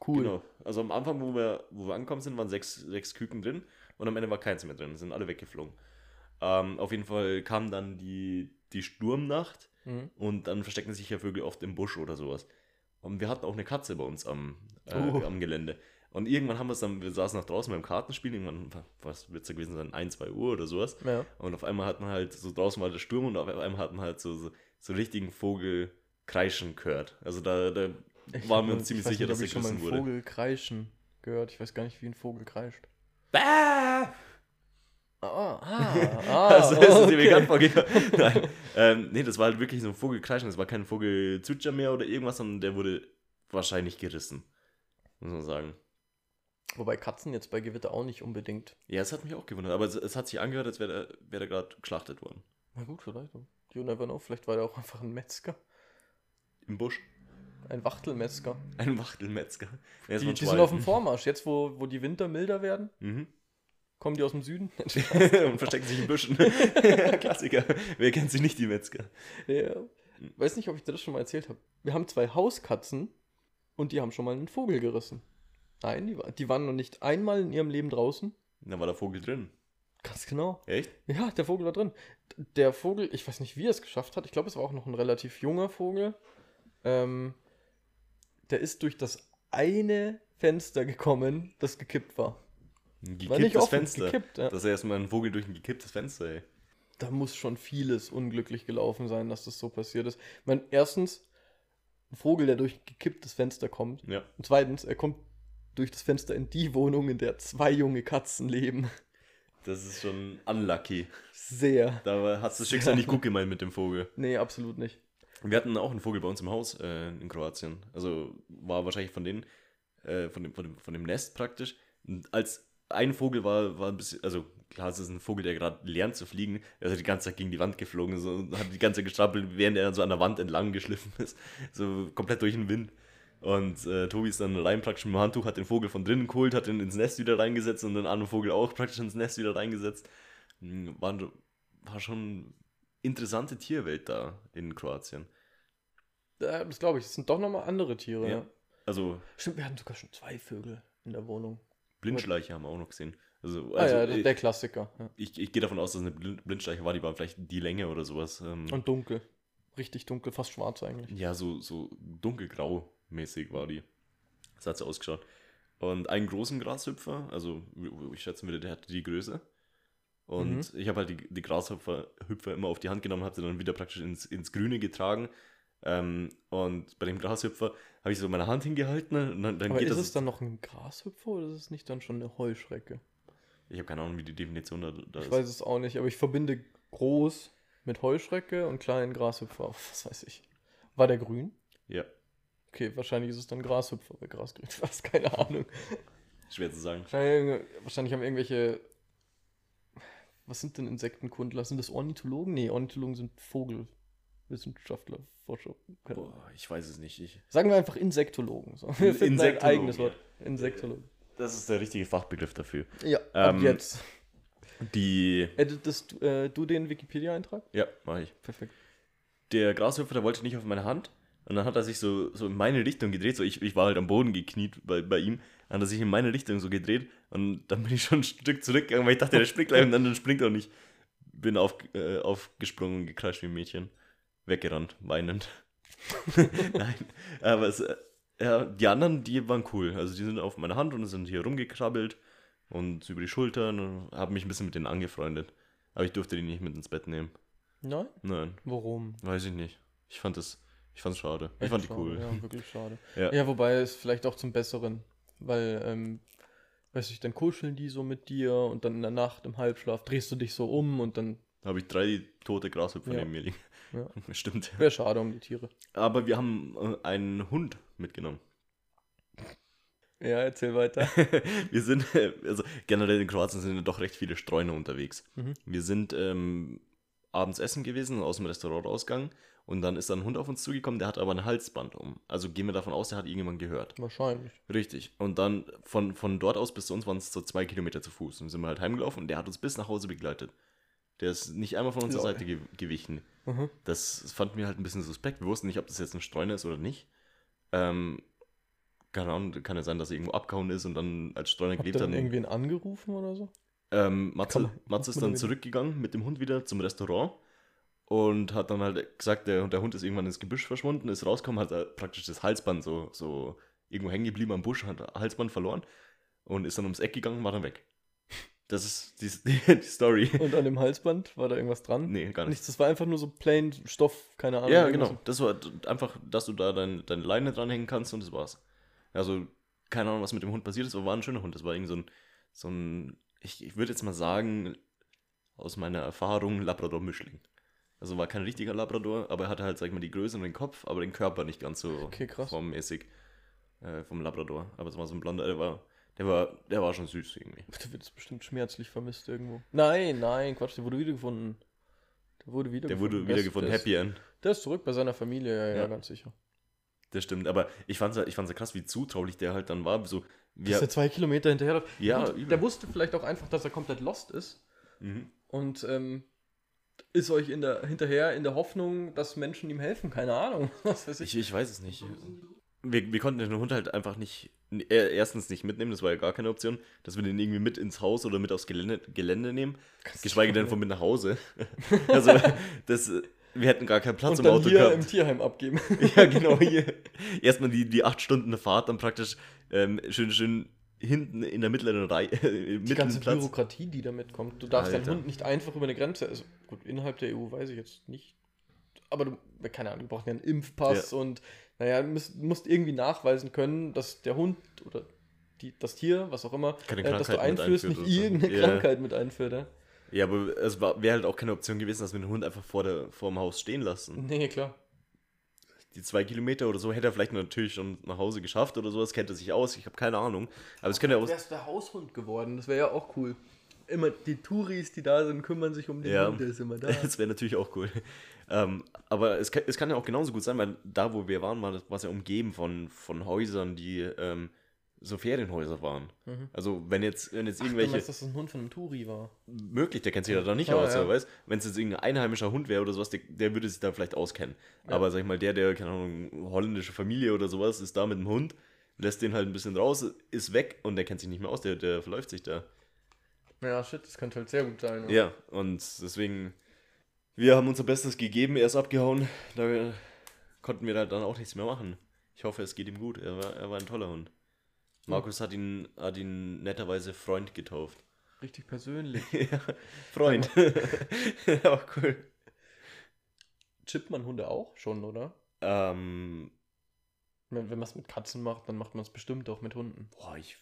Cool. Genau. Also am Anfang, wo wir, wo wir angekommen sind, waren sechs, sechs Küken drin und am Ende war keins mehr drin. Sind alle weggeflogen. Ähm, auf jeden Fall kam dann die, die Sturmnacht Mhm. und dann verstecken sich ja Vögel oft im Busch oder sowas. Und wir hatten auch eine Katze bei uns am, äh, Oh. am Gelände. Und irgendwann haben wir es dann, wir saßen noch draußen beim Kartenspiel, irgendwann, was wird es gewesen sein, 1, 2 Uhr oder sowas. Ja. Und auf einmal hat man halt, so draußen war der Sturm und auf einmal hat man halt so, so, so richtigen Vogel kreischen gehört. Also da, da Ich waren wir uns ziemlich sicher, nicht, dass er ich schon mal gerissen einen wurde. Vogel kreischen gehört. Ich weiß gar nicht, wie ein Vogel kreischt. Bäh! Ah, ah, [laughs] ah Also, das ist dir okay. bekannt vorgekommen. [laughs] Nein. Ähm, nee, das war halt wirklich so ein Vogelkreischen. Das war kein Vogelzwitscher mehr oder irgendwas, sondern der wurde wahrscheinlich gerissen. Muss man sagen. Wobei Katzen jetzt bei Gewitter auch nicht unbedingt. Ja, es hat mich auch gewundert. Aber es, es hat sich angehört, als wäre der, wär der gerade geschlachtet worden. Na gut, vielleicht. You never know. Vielleicht war der auch einfach ein Metzger. Im Busch. Ein Wachtelmetzger. Ein Wachtelmetzger. Ja, Die, die sind auf dem. Vormarsch. Jetzt, wo, wo die Winter milder werden, Mhm. Kommen die aus dem Süden. [laughs] Und verstecken sich in Büschen. [laughs] Klassiker. Wer kennt sie nicht, die Metzger? ja. Weiß nicht, ob ich dir das schon mal erzählt habe. Wir haben zwei Hauskatzen und die haben schon mal einen Vogel gerissen. Nein, die, die waren noch nicht einmal in ihrem Leben draußen. Da war der Vogel drin. Ganz genau. Echt? Ja, der Vogel war drin. Der Vogel, ich weiß nicht, wie er es geschafft hat. Ich glaube, es war auch noch ein relativ junger Vogel. Ähm, der ist durch das eine Fenster gekommen, das gekippt war. Ein gekipptes Fenster. gekippt, ja. Das ist erstmal ein Vogel durch ein gekipptes Fenster, ey. Da muss schon vieles unglücklich gelaufen sein, dass das so passiert ist. Ich meine, erstens, ein Vogel, der durch ein gekipptes Fenster kommt. Ja. Und zweitens, er kommt durch das Fenster in die Wohnung, in der zwei junge Katzen leben. Das ist schon unlucky. Sehr. Da hat das Schicksal nicht gut gemeint mit dem Vogel. [laughs] Nee, absolut nicht. Wir hatten auch einen Vogel bei uns im Haus äh, in Kroatien. Also war wahrscheinlich von denen, äh, von, dem, von, dem, von dem Nest praktisch. Und als ein Vogel war, war ein bisschen, also klar, es ist ein Vogel, der gerade lernt zu fliegen. Der ist die ganze Zeit gegen die Wand geflogen, so, und hat die ganze Zeit gestrampelt, während er so an der Wand entlang geschliffen [laughs] ist. So komplett durch den Wind. Und äh, Tobi ist dann allein praktisch mit dem Handtuch, hat den Vogel von drinnen geholt, hat ihn ins Nest wieder reingesetzt und den anderen Vogel auch praktisch ins Nest wieder reingesetzt. Hm, War, war schon interessante Tierwelt da in Kroatien. Äh, Das glaube ich, das sind doch nochmal andere Tiere. Ja. Also Stimmt, wir hatten sogar schon zwei Vögel in der Wohnung. Blindschleiche haben wir auch noch gesehen. Also, Ah also ja, der, ich, der Klassiker. Ja. ich, ich gehe davon aus, dass es eine Blind- Blindschleiche war, die war vielleicht die Länge oder sowas. Ähm, Und dunkel. Richtig dunkel, fast schwarz eigentlich. ja, so, so dunkelgrau mäßig war die. Das hat so ausgeschaut. Und einen großen Grashüpfer, also ich schätzen würde, der hatte die Größe. Und ich habe halt die, die Grashüpfer Hüpfer immer auf die Hand genommen, habe sie dann wieder praktisch ins, ins Grüne getragen. Ähm, und bei dem Grashüpfer habe ich so meine Hand hingehalten und dann, dann Aber geht ist das. es dann noch ein Grashüpfer oder ist es nicht dann schon eine Heuschrecke? ich habe keine Ahnung, wie die Definition da, da Ich ist. weiß es auch nicht, aber ich verbinde groß mit Heuschrecke und kleinen Grashüpfer. [laughs] Was weiß ich. War der grün? Ja, Okay, wahrscheinlich ist es dann Grashüpfer, weil Gras grün [laughs] war. Keine Ahnung. schwer zu sagen. Wahrscheinlich, wahrscheinlich haben irgendwelche. Was sind denn Insektenkundler? Sind das Ornithologen? Nee, Ornithologen sind Vogelwissenschaftler, Forscher. Boah, ich weiß es nicht. Ich, Sagen wir einfach Insektologen. So. Wir finden ein Insektologen, eigenes. Wort. Insektologen. das ist der richtige Fachbegriff dafür. Ja, ab Ähm, jetzt. Die. Editest du, äh, du den Wikipedia-Eintrag? Ja, mache ich. Perfekt. Der Grashüpfer, der wollte nicht auf meine Hand. Und dann hat er sich so, so in meine Richtung gedreht. So ich, ich war halt am Boden gekniet bei, bei ihm. Dann hat er sich in meine Richtung so gedreht. Und dann bin ich schon ein Stück zurückgegangen, weil ich dachte, der springt gleich und dann, dann springt er nicht. Bin auf, äh, aufgesprungen und gekreischt wie ein Mädchen. Weggerannt, weinend. [laughs] Nein, aber es, äh, ja, die anderen, die waren cool. Also die sind auf meine Hand und sind hier rumgekrabbelt und über die Schultern und haben mich ein bisschen mit denen angefreundet. Aber ich durfte die nicht mit ins Bett nehmen. Nein? Nein, Warum? weiß ich nicht. Ich fand das, ich fand's schade. Ich Echt fand die schade, cool. Ja, wirklich schade. [laughs] Ja. Ja, wobei es vielleicht auch zum Besseren. Weil, ähm, weiß ich, dann kuscheln die so mit dir und dann in der Nacht im Halbschlaf drehst du dich so um und dann Da habe ich drei tote Grashüpfer Ja. neben mir liegen. Ja. [laughs] Stimmt. Wäre schade um die Tiere. Aber wir haben äh, einen Hund mitgenommen. Ja, erzähl weiter. [laughs] wir sind, äh, also generell in Kroatien sind ja doch recht viele Streuner unterwegs. Mhm. Wir sind ähm, abends essen gewesen, aus dem Restaurant rausgegangen und dann ist da ein Hund auf uns zugekommen, der hat aber ein Halsband um. Also gehen wir davon aus, der hat irgendjemand gehört. Wahrscheinlich. Richtig. Und dann von, von dort aus bis zu uns waren es so zwei Kilometer zu Fuß. Und sind wir halt heimgelaufen und der hat uns bis nach Hause begleitet. Der ist nicht einmal von unserer Lol. Seite ge gewichen. Mhm. Das, fanden wir halt ein bisschen suspekt. Wir wussten nicht, ob das jetzt ein Streuner ist oder nicht. Ähm, keine Ahnung, kann ja sein, dass er irgendwo abgehauen ist und dann als Streuner gelebt dann hat. irgendwen angerufen oder so? Ähm, Matze, man- Matze ist dann zurückgegangen mit dem Hund wieder zum Restaurant und hat dann halt gesagt, der, der Hund ist irgendwann ins Gebüsch verschwunden, ist rausgekommen, hat er praktisch das Halsband so, so irgendwo hängen geblieben am Busch, hat Halsband verloren und ist dann ums Eck gegangen, war dann weg. Das ist die, [laughs] die, Story. Und an dem Halsband war da irgendwas dran? Nee, gar nicht. Nichts, das war einfach nur so plain Stoff, keine Ahnung. Ja, genau. Das war einfach, dass du da dein, deine Leine dranhängen kannst und das war's. Also, keine Ahnung, was mit dem Hund passiert ist, aber war ein schöner Hund. Das war irgend so ein, so ein ich, ich würde jetzt mal sagen, aus meiner Erfahrung, Labrador-Mischling. Also war kein richtiger Labrador, aber er hatte halt, sag ich mal, die Größe und den Kopf, aber den Körper nicht ganz so Okay, krass. formmäßig äh, vom Labrador. Aber es war so ein blonder, der war, der war, der war schon süß irgendwie. [laughs] Der wird bestimmt schmerzlich vermisst irgendwo. Nein, nein, Quatsch, der wurde wiedergefunden. Der wurde Der wiedergefunden. wurde ist- wiedergefunden, der ist, Happy End. Der ist zurück bei seiner Familie, ja, ja, Ja. ganz sicher. Das stimmt, aber ich fand's, ja- ich fand's ja krass, wie zutraulich der halt dann war. So, Dass wir, er zwei Kilometer hinterher. Ja, übel. der wusste vielleicht auch einfach, dass er komplett lost ist. mhm. Und ähm, ist euch in der, hinterher in der Hoffnung, dass Menschen ihm helfen. Keine Ahnung. [laughs] Was weiß ich. Ich, ich weiß es nicht. Wir, wir konnten den Hund halt einfach nicht, äh, erstens nicht mitnehmen, das war ja gar keine Option, dass wir den irgendwie mit ins Haus oder mit aufs Gelände, Gelände nehmen, geschweige denn von mit nach Hause. also, [laughs] das, wir hätten gar keinen Platz Und im dann Auto hier gehabt. im Tierheim abgeben. [laughs] ja, genau, [laughs] hier. Erstmal die, die acht Stunden Fahrt, dann praktisch ähm, schön, schön hinten in der mittleren Reihe, äh, Die ganze Platz. Bürokratie, die damit kommt. Du darfst Alter. deinen Hund nicht einfach über eine Grenze. Also gut, innerhalb der EU weiß ich jetzt nicht. Aber du, keine Ahnung, du brauchst ja einen Impfpass und naja, du musst, musst irgendwie nachweisen können, dass der Hund oder die, das Tier, was auch immer, äh, das du einführst, nicht irgendeine Ja. Krankheit mit einführt. Ja? Ja, aber es wäre halt auch keine Option gewesen, dass wir den Hund einfach vor, der, vor dem Haus stehen lassen. Nee, klar. die zwei Kilometer oder so hätte er vielleicht natürlich schon nach Hause geschafft oder sowas, kennt er sich aus, ich habe keine Ahnung. Aber es könnte ja auch. Wärst der Haushund geworden, das wäre ja auch cool. Immer die Touris, die da sind, kümmern sich um den Ja. Hund, der ist immer da. [laughs] Das wäre natürlich auch cool. Ähm, aber es kann, es kann ja auch genauso gut sein, weil da, wo wir waren, war es ja umgeben von, von Häusern, die ähm, so Ferienhäuser waren. Mhm. Also, wenn jetzt, wenn jetzt Ach, du irgendwelche. meinst, dass das ein Hund von einem Touri war? möglich, der kennt sich ja da nicht Ah, aus, ja. ja. weißt Wenn es jetzt irgendein einheimischer Hund wäre oder sowas, der, der würde sich da vielleicht auskennen. Ja. Aber sag ich mal, der, der, keine Ahnung, holländische Familie oder sowas, ist da mit dem Hund, lässt den halt ein bisschen raus, ist weg und der kennt sich nicht mehr aus, der, der verläuft sich da. Ja, shit, das könnte halt sehr gut sein. Ja, und deswegen, wir haben unser Bestes gegeben, er ist abgehauen, da konnten wir dann auch nichts mehr machen. Ich hoffe, es geht ihm gut, er war, er war ein toller Hund. Markus hat ihn, hat ihn netterweise Freund getauft. Richtig persönlich. [laughs] ja, Freund. [laughs] auch cool. Chippt man Hunde auch schon, oder? Ähm, Wenn, wenn man es mit Katzen macht, dann macht man es bestimmt auch mit Hunden. boah, ich.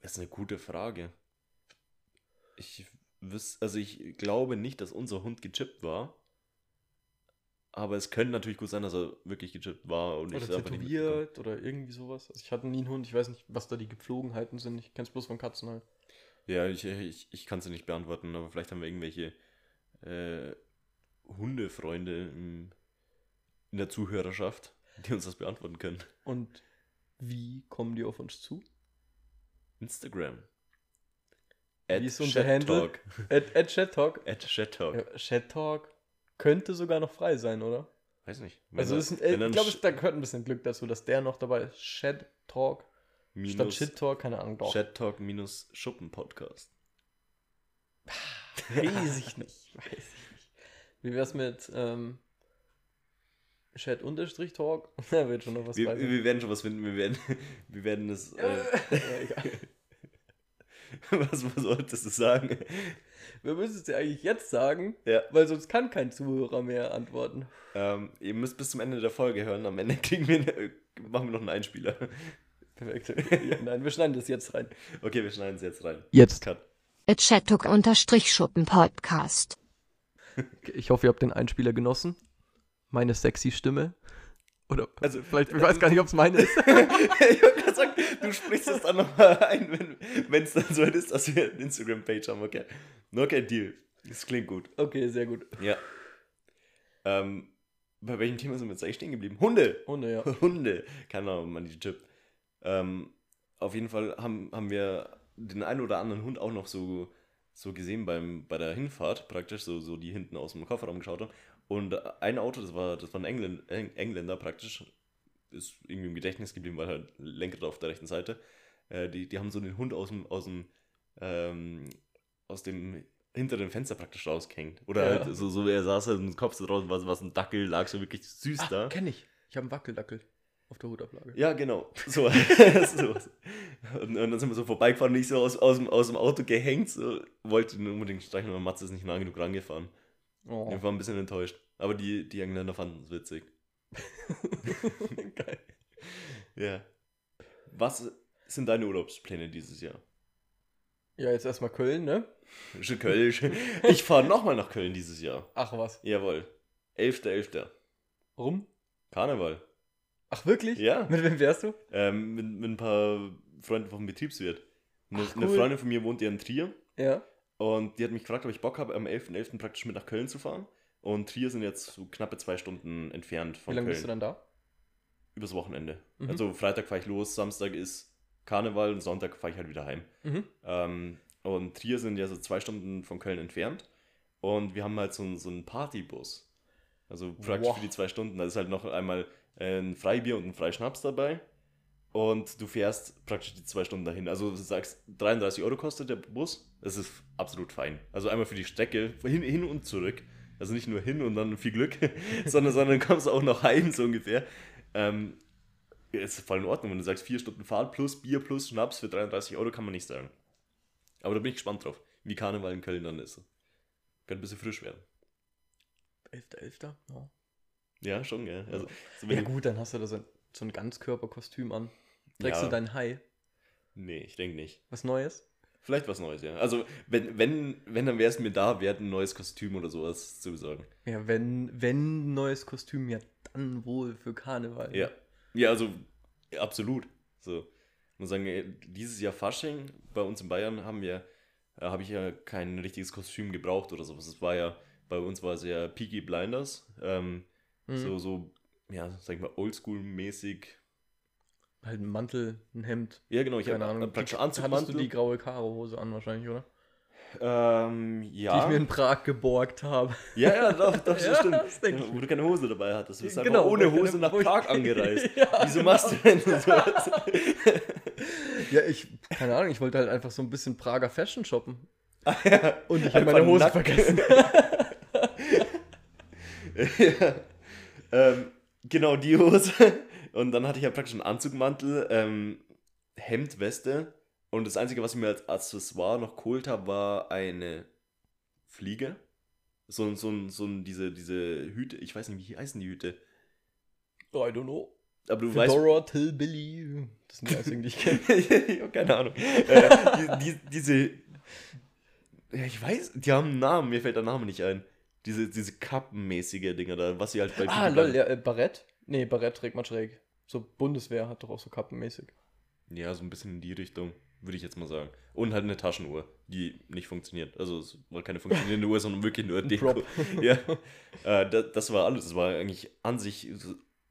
Das ist eine gute Frage. Ich also ich glaube nicht, dass unser Hund gechippt war. Aber es könnte natürlich gut sein, dass er wirklich gechippt war und Oder tätowiert oder irgendwie sowas. Also ich hatte nie einen Hund, ich weiß nicht, was da die Gepflogenheiten sind. Ich kenne es bloß von Katzen halt. Ja, ich, ich, ich kann es nicht beantworten, aber vielleicht haben wir irgendwelche äh, Hundefreunde im, in der Zuhörerschaft, die uns das beantworten können. Und wie kommen die auf uns zu? Instagram. Wie ist unser Handle? Talk. At, at Chat Talk. At Chat Talk. Ja, Chat Talk könnte sogar noch frei sein, oder? Weiß nicht. Also er- ist ein, ich glaube, da gehört ein bisschen Glück dazu, dass der noch dabei ist. Chat Talk statt minus Shit Talk, keine Ahnung, doch. Chat Talk minus Schuppen Podcast. [laughs] Weiß ich nicht. Weiß ich nicht. Wie wär's mit ähm, Chat unterstrich Talk? [laughs] Da wird schon noch was Wir, wir werden schon was finden. Wir werden, [laughs] wir werden es. Äh, Ja, egal. Was, [laughs] was solltest du sagen? Wir müssen es ja eigentlich jetzt sagen, Ja. weil sonst kann kein Zuhörer mehr antworten. Ähm, ihr müsst bis zum Ende der Folge hören. Am Ende [laughs] kriegen wir eine, machen wir noch einen Einspieler. [laughs] Perfekt. Ja, nein, wir schneiden das jetzt rein. Okay, wir schneiden es jetzt rein. Jetzt. Cut. Chatok-Schuppen Podcast. Ich hoffe, ihr habt den Einspieler genossen. Meine sexy Stimme. Oder Also, vielleicht, ich weiß gar nicht, ob es meine ist. [laughs] ich wollte gerade sagen, du sprichst es dann nochmal ein, wenn es dann so ist, dass wir eine Instagram-Page haben, okay? Okay, Deal. Das klingt gut. Okay, sehr gut. Ja. Ähm, bei welchem Thema sind wir jetzt eigentlich stehen geblieben? Hunde! Hunde, ja. [laughs] Hunde! Keine Ahnung, man die Chip. Ähm, auf jeden Fall haben, haben wir den einen oder anderen Hund auch noch so, so gesehen beim, bei der Hinfahrt, praktisch, so, so die hinten aus dem Kofferraum geschaut haben. Und ein Auto, das war, das war ein Engländer, Engländer praktisch, ist irgendwie im Gedächtnis geblieben, weil halt Lenkrad auf der rechten Seite. Äh, die, die haben so den Hund aus dem, aus dem, ähm, aus dem hinteren Fenster praktisch rausgehängt. Oder Ja. halt so, so er saß halt mit dem Kopf so draußen, was, was ein Dackel, lag so wirklich süß da. Ah, kenn ich. Ich habe einen Wackeldackel auf der Hutablage. Ja, genau. So. [laughs] so. Und, und dann sind wir so vorbeigefahren, nicht so aus, aus, dem, aus dem Auto gehängt, so. wollte ihn unbedingt streichen, aber Matze ist nicht nah genug rangefahren. Oh. Ich war ein bisschen enttäuscht. Aber die, die Engländer fanden es witzig. [laughs] Geil. Ja. Was sind deine Urlaubspläne dieses Jahr? Ja, jetzt erstmal Köln, ne? Köln. Ich fahre nochmal nach Köln dieses Jahr. Ach was. Jawohl. 11.11. Rum? Karneval. Ach wirklich? Ja. Mit wem wärst du? Ähm, mit, mit ein paar Freunden vom Betriebswirt. Eine, Ach, eine cool. Freundin von mir wohnt ja in Trier. Ja. Und die hat mich gefragt, ob ich Bock habe, am 11.11. praktisch mit nach Köln zu fahren. Und Trier sind jetzt so knappe zwei Stunden entfernt Wie von lange Köln. bist du dann da? Übers Wochenende. Mhm. Also Freitag fahre ich los, Samstag ist Karneval und Sonntag fahre ich halt wieder heim. Mhm. Ähm, und Trier sind ja so zwei Stunden von Köln entfernt. Und wir haben halt so, einen- so einen Partybus. Also praktisch Wow. für die zwei Stunden. Da ist halt noch einmal ein Freibier und ein Freischnaps dabei. Und du fährst praktisch die zwei Stunden dahin. Also du sagst, 33 Euro kostet der Bus. Das ist absolut fein. Also einmal für die Strecke, hin, hin und zurück. Also nicht nur hin und dann viel Glück, [laughs] sondern, sondern kommst auch noch heim, so ungefähr. Ähm, ist voll in Ordnung, wenn du sagst, vier Stunden Fahrt plus Bier plus Schnaps für 33 Euro, kann man nicht sagen. Aber da bin ich gespannt drauf, wie Karneval in Köln dann ist. Könnte ein bisschen frisch werden. 11.11. Ja. Ja, schon, gell? Also, so ja gut, dann hast du da so ein, so ein Ganzkörperkostüm an. Trägst Ja. du dein Hai? Nee, ich denke nicht. Was Neues? Vielleicht was Neues, ja. Also, wenn, wenn, wenn dann wäre es mir da wert, ein neues Kostüm oder sowas zu sagen. Ja, wenn, wenn ein neues Kostüm, ja dann wohl für Karneval. Ja. Ja, also, absolut. So. Ich muss sagen, dieses Jahr Fasching bei uns in Bayern haben wir, äh, habe ich ja kein richtiges Kostüm gebraucht oder sowas. Es war ja, bei uns war es ja Peaky Blinders. Ähm, Mhm. So, so, ja, sag ich mal, oldschool-mäßig. Halt ein Mantel, ein Hemd. Ja, genau, ich Keine habe Ahnung. praktisch Die- Hattest du Anzugmantel. die graue Karo-Hose an wahrscheinlich, oder? ähm, Die ich ja. mir in Prag geborgt habe. ja, ja, doch, doch, [laughs] das Ja, stimmt. das ich Wo du keine Hose dabei hattest. Du bist Genau, ohne Hose nach Prag [laughs] angereist. Ja, Wieso genau. machst du denn sowas? [laughs] Ja, ich, keine Ahnung, ich wollte halt einfach so ein bisschen Prager Fashion shoppen. Ah, ja. Und ich habe meine Hose nackt. vergessen. ja. ähm, genau, die Hose. Und dann hatte ich ja praktisch einen Anzugmantel, ähm, Hemd, Weste. Und das Einzige, was ich mir als Accessoire noch geholt habe, war eine Fliege. So, ein- so, ein- so ein- diese, diese Hüte, ich weiß nicht, wie heißen die Hüte? I don't know. Aber du weißt. Fedora, Till, Billy. Das sind die einzigen, die ich kenne. ich [laughs] habe keine Ahnung. äh, die, die, diese. Ja, ich weiß, die haben einen Namen, mir fällt der Name nicht ein. Diese, diese Kappenmäßige Dinger da, was sie halt bei Ah, lol, ja, äh, Barett? Nee, Barett trägt man schräg. So Bundeswehr hat doch auch so kappenmäßig. Ja, so ein bisschen in die Richtung, würde ich jetzt mal sagen. Und halt eine Taschenuhr, die nicht funktioniert. Also es war keine funktionierende Uhr, sondern wirklich nur Deko. [laughs] Ja, äh, das, das war alles. Das war eigentlich an sich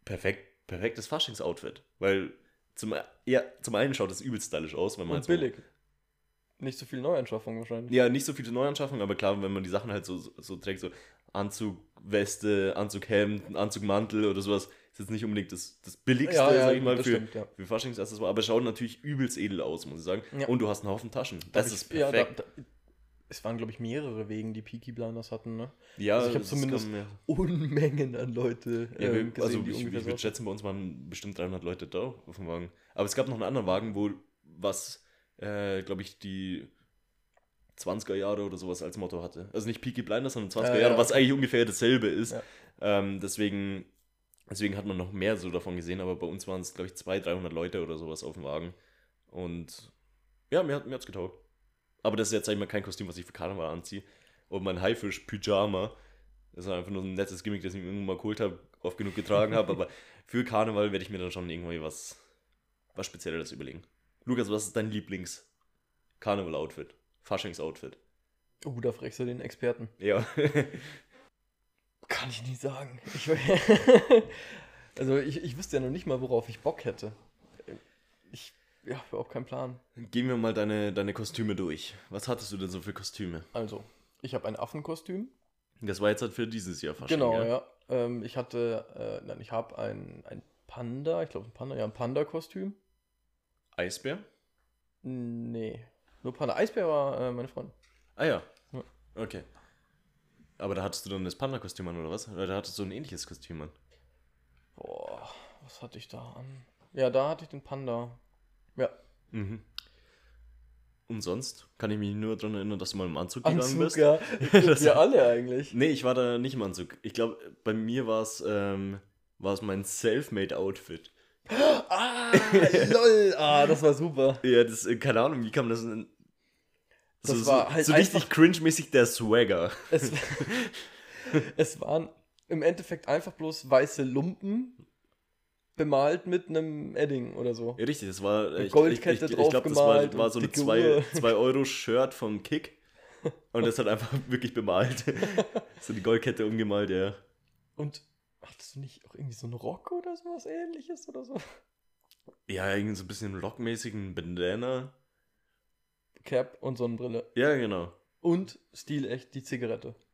perfekt, perfektes Faschings-Outfit. Weil zum, ja, zum einen schaut es übelst stylisch aus, wenn man Und halt billig. Nicht so viel Neuanschaffung wahrscheinlich. Ja, nicht so viele Neuanschaffungen, aber klar, wenn man die Sachen halt so, so, so trägt, so Anzug, Weste, Anzug, Hemd, Anzug, Mantel oder sowas, ist jetzt nicht unbedingt das, das billigste, ja, ja sag ich mal, für, stimmt, ja. für Faschingsaccessoire, aber es schaut natürlich übelst edel aus, muss ich sagen. Ja. Und du hast einen Haufen Taschen. Das Hab ist ich- ja, perfekt. da, da, es waren, glaube ich, mehrere Wegen, die Peaky Blinders hatten, ne? Ja, also ich hab das zumindest kann man- Unmengen an Leute Ja, ähm, wir, gesehen, also ich, ich würde schätzen, bei uns waren bestimmt 300 Leute da auf dem Wagen. Aber es gab noch einen anderen Wagen, wo was, äh, glaube ich, die 20er Jahre oder sowas als Motto hatte. Also nicht Peaky Blinders, sondern 20er Ja, Jahre, ja, was eigentlich ungefähr dasselbe ist. Ja. Ähm, deswegen, deswegen hat man noch mehr so davon gesehen, aber bei uns waren es, glaube ich, 200, 300 Leute oder sowas auf dem Wagen. Und ja, mir hat es getaugt. Aber das ist jetzt, sag ich mal, kein Kostüm, was ich für Karneval anziehe. Und mein Haifisch-Pyjama Das war einfach nur ein nettes Gimmick, das ich mir irgendwann mal geholt habe, oft genug getragen habe. Aber [laughs] für Karneval werde ich mir dann schon irgendwie was, was Spezielles überlegen. Lukas, was ist dein Lieblings-Karneval-Outfit? Faschings-Outfit? Oh, da fragst du den Experten. Ja. Kann ich nie sagen. Ich, [laughs] also ich, ich wüsste ja noch nicht mal, worauf ich Bock hätte. Ich ja, überhaupt keinen Plan. Gehen wir mal deine, deine Kostüme durch. Was hattest du denn so für Kostüme? Also, ich habe ein Affenkostüm. Das war jetzt halt für dieses Jahr Fasching, Genau, gell? ja. Ähm, ich hatte, äh, nein, ich habe ein, ein Panda, ich glaube ein Panda, ja, ein Panda-Kostüm. Eisbär? Nee, nur Panda. Eisbär war äh, meine Freundin. Ah ja. Ja. Okay. Aber da hattest du dann das Panda-Kostüm an, oder was? Oder da hattest du ein ähnliches Kostüm an? Boah, was hatte ich da an? Ja, da hatte ich den Panda. Ja, Mhm. Und sonst kann ich mich nur daran erinnern, dass du mal im Anzug gegangen Anzug, bist. ja. [laughs] Das- Wir alle eigentlich. Nee, ich war da nicht im Anzug. Ich glaube, bei mir war es ähm, war's mein Selfmade-Outfit. [gasps] Ah, lol. Ah, das war super. Ja, das, äh, keine Ahnung, wie man das. Das so, war halt so richtig cringe-mäßig der Swagger. Es, [laughs] es waren im Endeffekt einfach bloß weiße Lumpen bemalt mit einem Edding oder so. Ja, richtig, das war. Eine Ich, Goldkette ich, ich, ich glaube, das war, war so ein dicke Uhr. 2-Euro-Shirt vom Kick. Und das hat einfach wirklich bemalt. [laughs] so die Goldkette umgemalt, ja. Und hattest du nicht auch irgendwie so einen Rock oder sowas ähnliches oder so? Ja, irgendwie so ein bisschen rockmäßigen Bandana. Cap und Sonnenbrille. Ja, genau. Und stilecht die Zigarette. [laughs]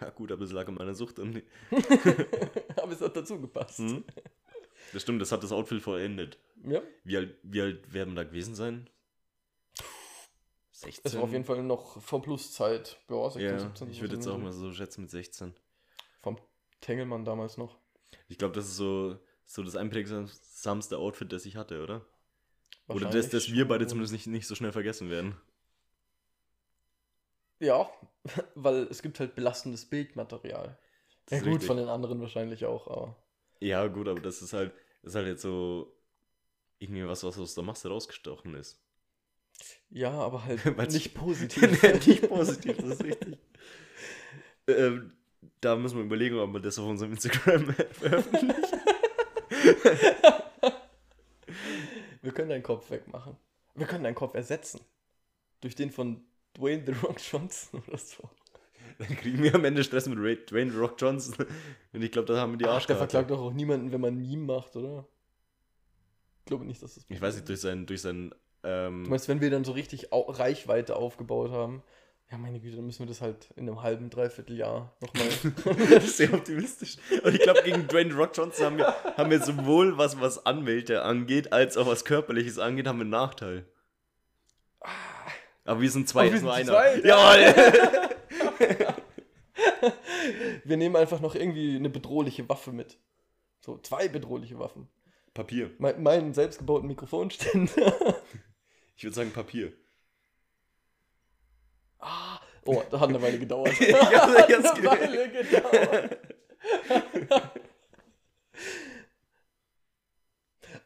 Ja, gut, aber es lag an meiner Sucht. [laughs] Aber es hat dazu gepasst. hm? Das stimmt, das hat das Outfit vollendet. Ja, Wie alt, wie alt werden wir da gewesen sein? 16? es war auf jeden Fall noch vom Pluszeit. Ja, 16, Ja, 17. ich würde jetzt auch mal so schätzen mit 16. Vom Tengelmann damals noch. Ich glaube, das ist so, so das einprägsamste Outfit, das ich hatte, oder? Oder das, Wahrscheinlich das wir beide zumindest nicht, nicht so schnell vergessen werden. Ja, [laughs] weil es gibt halt belastendes Bildmaterial. Ja gut, richtig. von den anderen wahrscheinlich auch, aber. Ja, gut, aber das ist halt, das ist halt jetzt so irgendwie was, was aus der Masse rausgestochen ist. Ja, aber halt [laughs] nicht positiv. [laughs] nicht positiv, das ist richtig. ähm, da müssen wir überlegen, ob wir das auf unserem Instagram veröffentlichen. Wir können deinen Kopf wegmachen. Wir können deinen Kopf ersetzen. Durch den von Dwayne The Rock Johnson oder so. Dann kriegen wir am Ende Stress mit Ray, Dwayne The Rock Johnson. Und ich glaube, da haben wir die Ach, der verklagt doch auch niemanden, wenn man ein Meme macht, oder? Ich glaube nicht, dass das. Ich weiß nicht, durch seinen, durch seinen, ähm, Du meinst, wenn wir dann so richtig Reichweite aufgebaut haben, ja, meine Güte, dann müssen wir das halt in einem halben, dreiviertel Jahr nochmal. [laughs] sehr optimistisch. Und ich glaube, gegen Dwayne Rock Johnson haben wir, haben wir sowohl was, was Anwälte angeht, als auch was Körperliches angeht, haben wir einen Nachteil. Aber wir sind zwei, jetzt nur sind einer. zwei, Jawohl! [laughs] wir nehmen einfach noch irgendwie eine bedrohliche Waffe mit. So, zwei bedrohliche Waffen. Papier. Mein, meinen selbstgebauten Mikrofonständer. Ich würde sagen Papier. Ah, oh, das hat eine Weile gedauert. [laughs] Ja, hab's [laughs] eine Weile gedauert. [laughs]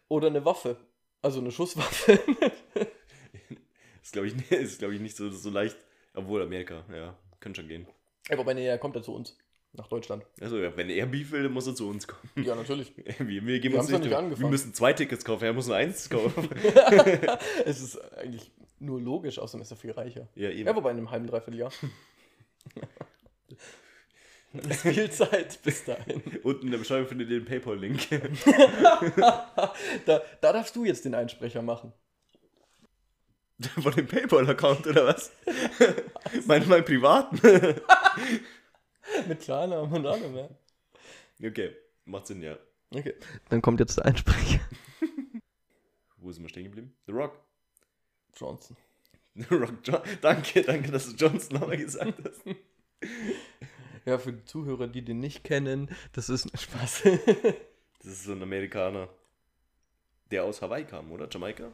Oder eine Waffe. Also eine Schusswaffe. Ist, glaube ich, ist, glaub ich, nicht so, so leicht. Obwohl, Amerika, ja, könnte schon gehen. Ja, wobei, nee, er kommt ja zu uns. Nach Deutschland. Also, ja, wenn er Beef will, dann muss er zu uns kommen. Ja, natürlich. Wir, wir geben Wir uns nicht. nicht wir angefangen. müssen zwei Tickets kaufen, er muss nur eins kaufen. es ist eigentlich nur logisch, außerdem ist er viel reicher. ja, eben. Ja, wobei in einem halben, dreiviertel Jahr. [laughs] [laughs] Viel Zeit bis dahin. Unten in der Beschreibung findet ihr den PayPal-Link. [laughs] Da, da darfst du jetzt den Einsprecher machen. Von dem PayPal-Account oder was? mein, mein privaten. Mit Klarnamen und allem, ja. okay, macht Sinn, ja. Okay. Dann kommt jetzt der Einsprecher. Wo sind wir stehen geblieben? The Rock. Johnson. [laughs] Rock John danke, danke, dass du Johnson nochmal gesagt hast. [laughs] Ja, für die Zuhörer, die den nicht kennen, das ist ein Spaß. Das ist so ein Amerikaner, der aus Hawaii kam, oder? Jamaika?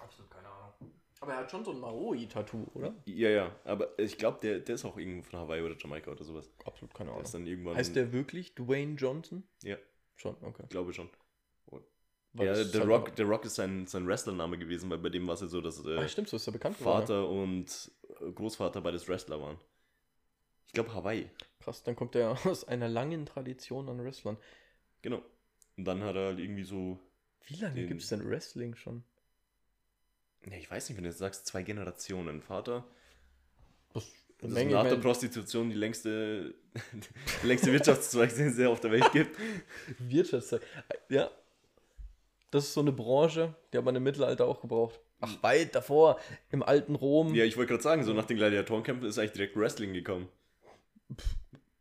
Absolut keine Ahnung. Aber er hat schon so ein Maori-Tattoo, oder? Ja, ja, aber ich glaube, der, der ist auch irgendwo von Hawaii oder Jamaika oder sowas. Absolut keine Der ist Ahnung. dann irgendwann. Heißt der wirklich Dwayne Johnson? Ja, Schon, okay. glaube schon. Ja, der halt Rock, der Rock ist sein, sein Wrestlername gewesen, weil bei dem war es ja so, dass noch- Ah, äh, stimmt, so ist er bekannt geworden. Vater und äh, Großvater beides Wrestler waren. Ich glaube Hawaii. Krass, dann kommt er [laughs] aus einer langen Tradition an Wrestlern. Genau. Und dann hat er halt irgendwie so. Wie lange gibt es denn Wrestling schon? Ja, ich weiß nicht, wenn du jetzt sagst, zwei Generationen. Vater. Das, Das Menge, ist nach der Prostitution die längste, [laughs] der längste Wirtschaftszweig, den es ja auf der Welt gibt. [laughs] Wirtschaftszeit. Ja. Das ist so eine Branche, die hat man im Mittelalter auch gebraucht. Ach, weit davor, im alten Rom. Ja, ich wollte gerade sagen, so nach den Gladiatorenkämpfen ist eigentlich direkt Wrestling gekommen.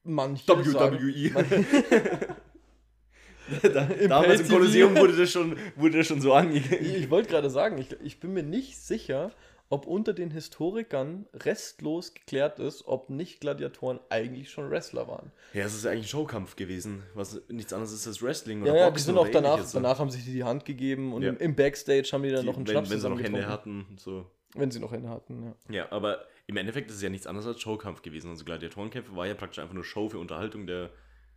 Manche sagen- WWE. [laughs] da, Im damals im. Kolosseum wurde das schon, wurde das schon so Ich, angegeben. ich wollte gerade sagen, ich, ich bin mir nicht sicher, ob unter den Historikern restlos geklärt ist, ob nicht Gladiatoren eigentlich schon Wrestler waren. Ja, es ist ja eigentlich ein Showkampf gewesen, was nichts anderes ist als Wrestling Ja, oder ja, die Boxen sind auch oder danach, danach haben sich die die Hand gegeben und Ja. im, Backstage haben die dann Die, noch einen wenn, Schnaps wenn sie noch Hände hatten, so. Wenn sie noch Hände hatten, ja. Ja, aber im Endeffekt ist es ja nichts anderes als Showkampf gewesen. Also Gladiatorenkämpfe war ja praktisch einfach nur Show für Unterhaltung der,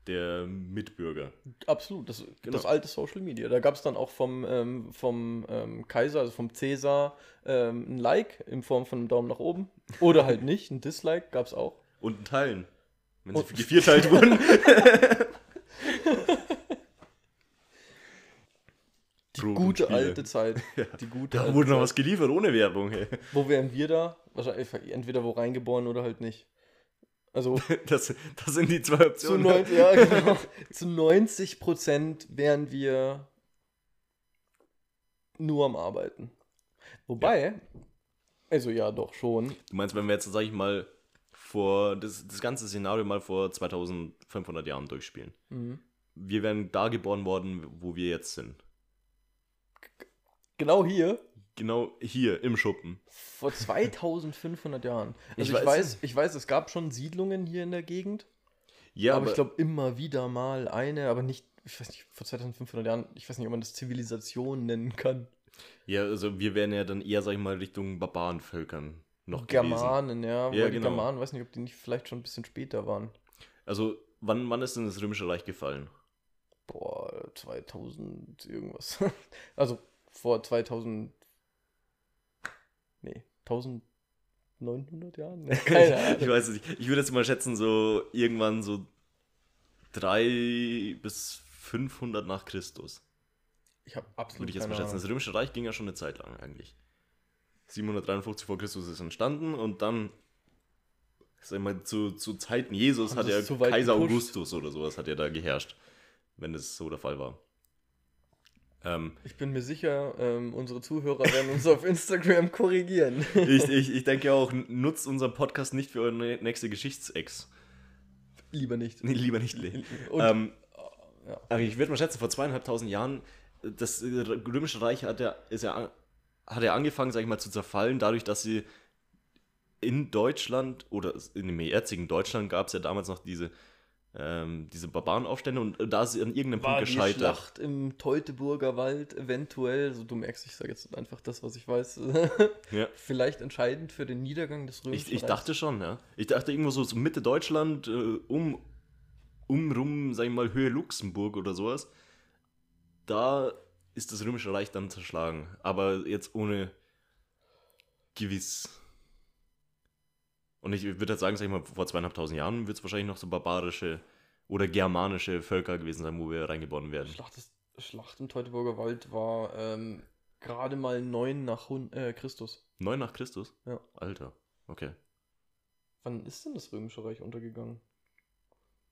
der Mitbürger. Absolut, das, Genau. das alte Social Media. Da gab es dann auch vom, ähm, vom ähm, Kaiser, also vom Cäsar, ähm, ein Like in Form von einem Daumen nach oben. Oder halt [laughs] nicht, ein Dislike gab es auch. Und ein Teilen. Wenn sie gevierteilt wurden. [laughs] Die gute alte Zeit. [laughs] Die gute Da alte wurde noch was geliefert ohne Werbung. Hey. Wo wären wir da? Wahrscheinlich entweder wo reingeboren oder halt nicht. Also [laughs] Das, das sind die zwei zu, Optionen. 90, ja, genau, [laughs] zu 90 Prozent wären wir nur am Arbeiten. Wobei, also ja, doch schon. Du meinst, wenn wir jetzt, sag ich mal, vor das, das ganze Szenario mal vor 2500 Jahren durchspielen. Mhm. Wir wären da geboren worden, wo wir jetzt sind. Genau hier, Genau hier im Schuppen. vor 2500 Jahren. Also Ich ich, weiß weiß, ich weiß, es gab schon Siedlungen hier in der Gegend, Ja, aber, ich glaube immer wieder mal eine, aber nicht, ich weiß nicht, vor 2500 Jahren, ich weiß nicht, ob man das Zivilisation nennen kann. ja, also wir wären ja dann eher, sag ich mal, Richtung Barbarenvölkern noch gewesen. Germanen, ja, Ja, weil die genau. Germanen, weiß nicht, ob die nicht vielleicht schon ein bisschen später waren. Also, wann, wann ist denn das Römische Reich gefallen? Boah, 2000 irgendwas. [laughs] Also vor 2000. Nee, 1900 Jahren? [laughs] Nee, keine ich Ahnung. weiß es nicht. Ich würde jetzt mal schätzen, so irgendwann so 3 bis 500 nach Christus. Ich habe Würde absolut ich jetzt mal schätzen. Das Römische Reich ging ja schon eine Zeit lang eigentlich. 753 vor Christus ist entstanden und dann, sag ich mal, zu, zu Zeiten Jesus Haben hat ja so Kaiser gepusht? Augustus oder sowas hat ja da geherrscht, wenn es so der Fall war. Ähm, Ich bin mir sicher, ähm, unsere Zuhörer werden uns auf Instagram korrigieren. [laughs] ich, ich, ich denke auch, nutzt unseren Podcast nicht für eure nächste Geschichtsex. Lieber nicht. Nee, lieber nicht. Und, ähm, ja. aber ich würde mal schätzen, vor zweieinhalbtausend Jahren, das äh, Römische Reich hat ja, ist ja, hat ja angefangen, sag ich mal, zu zerfallen, dadurch, dass sie in Deutschland oder in dem jetzigen Deutschland gab es ja damals noch diese, ähm, diese Barbarenaufstände und äh, da ist sie an irgendeinem war Punkt die gescheitert. Schlacht im Teutoburger Wald eventuell, also du merkst, ich sage jetzt einfach das, was ich weiß, [laughs] Ja. vielleicht entscheidend für den Niedergang des Römischen Ich, ich dachte schon, ja. Ich dachte irgendwo so, so Mitte Deutschland, äh, um, um rum, sag ich mal, Höhe Luxemburg oder sowas. Da ist das Römische Reich dann zerschlagen. Aber jetzt ohne gewiss. Und ich würde jetzt sagen, sag ich mal, vor zweieinhalbtausend Jahren wird es wahrscheinlich noch so barbarische oder germanische Völker gewesen sein, wo wir reingeboren werden. Schlacht, des, Schlacht im Teutoburger Wald war ähm, gerade mal 9 nach Hun äh, Christus. Neun nach Christus? Ja. Alter. Okay. Wann ist denn das Römische Reich untergegangen?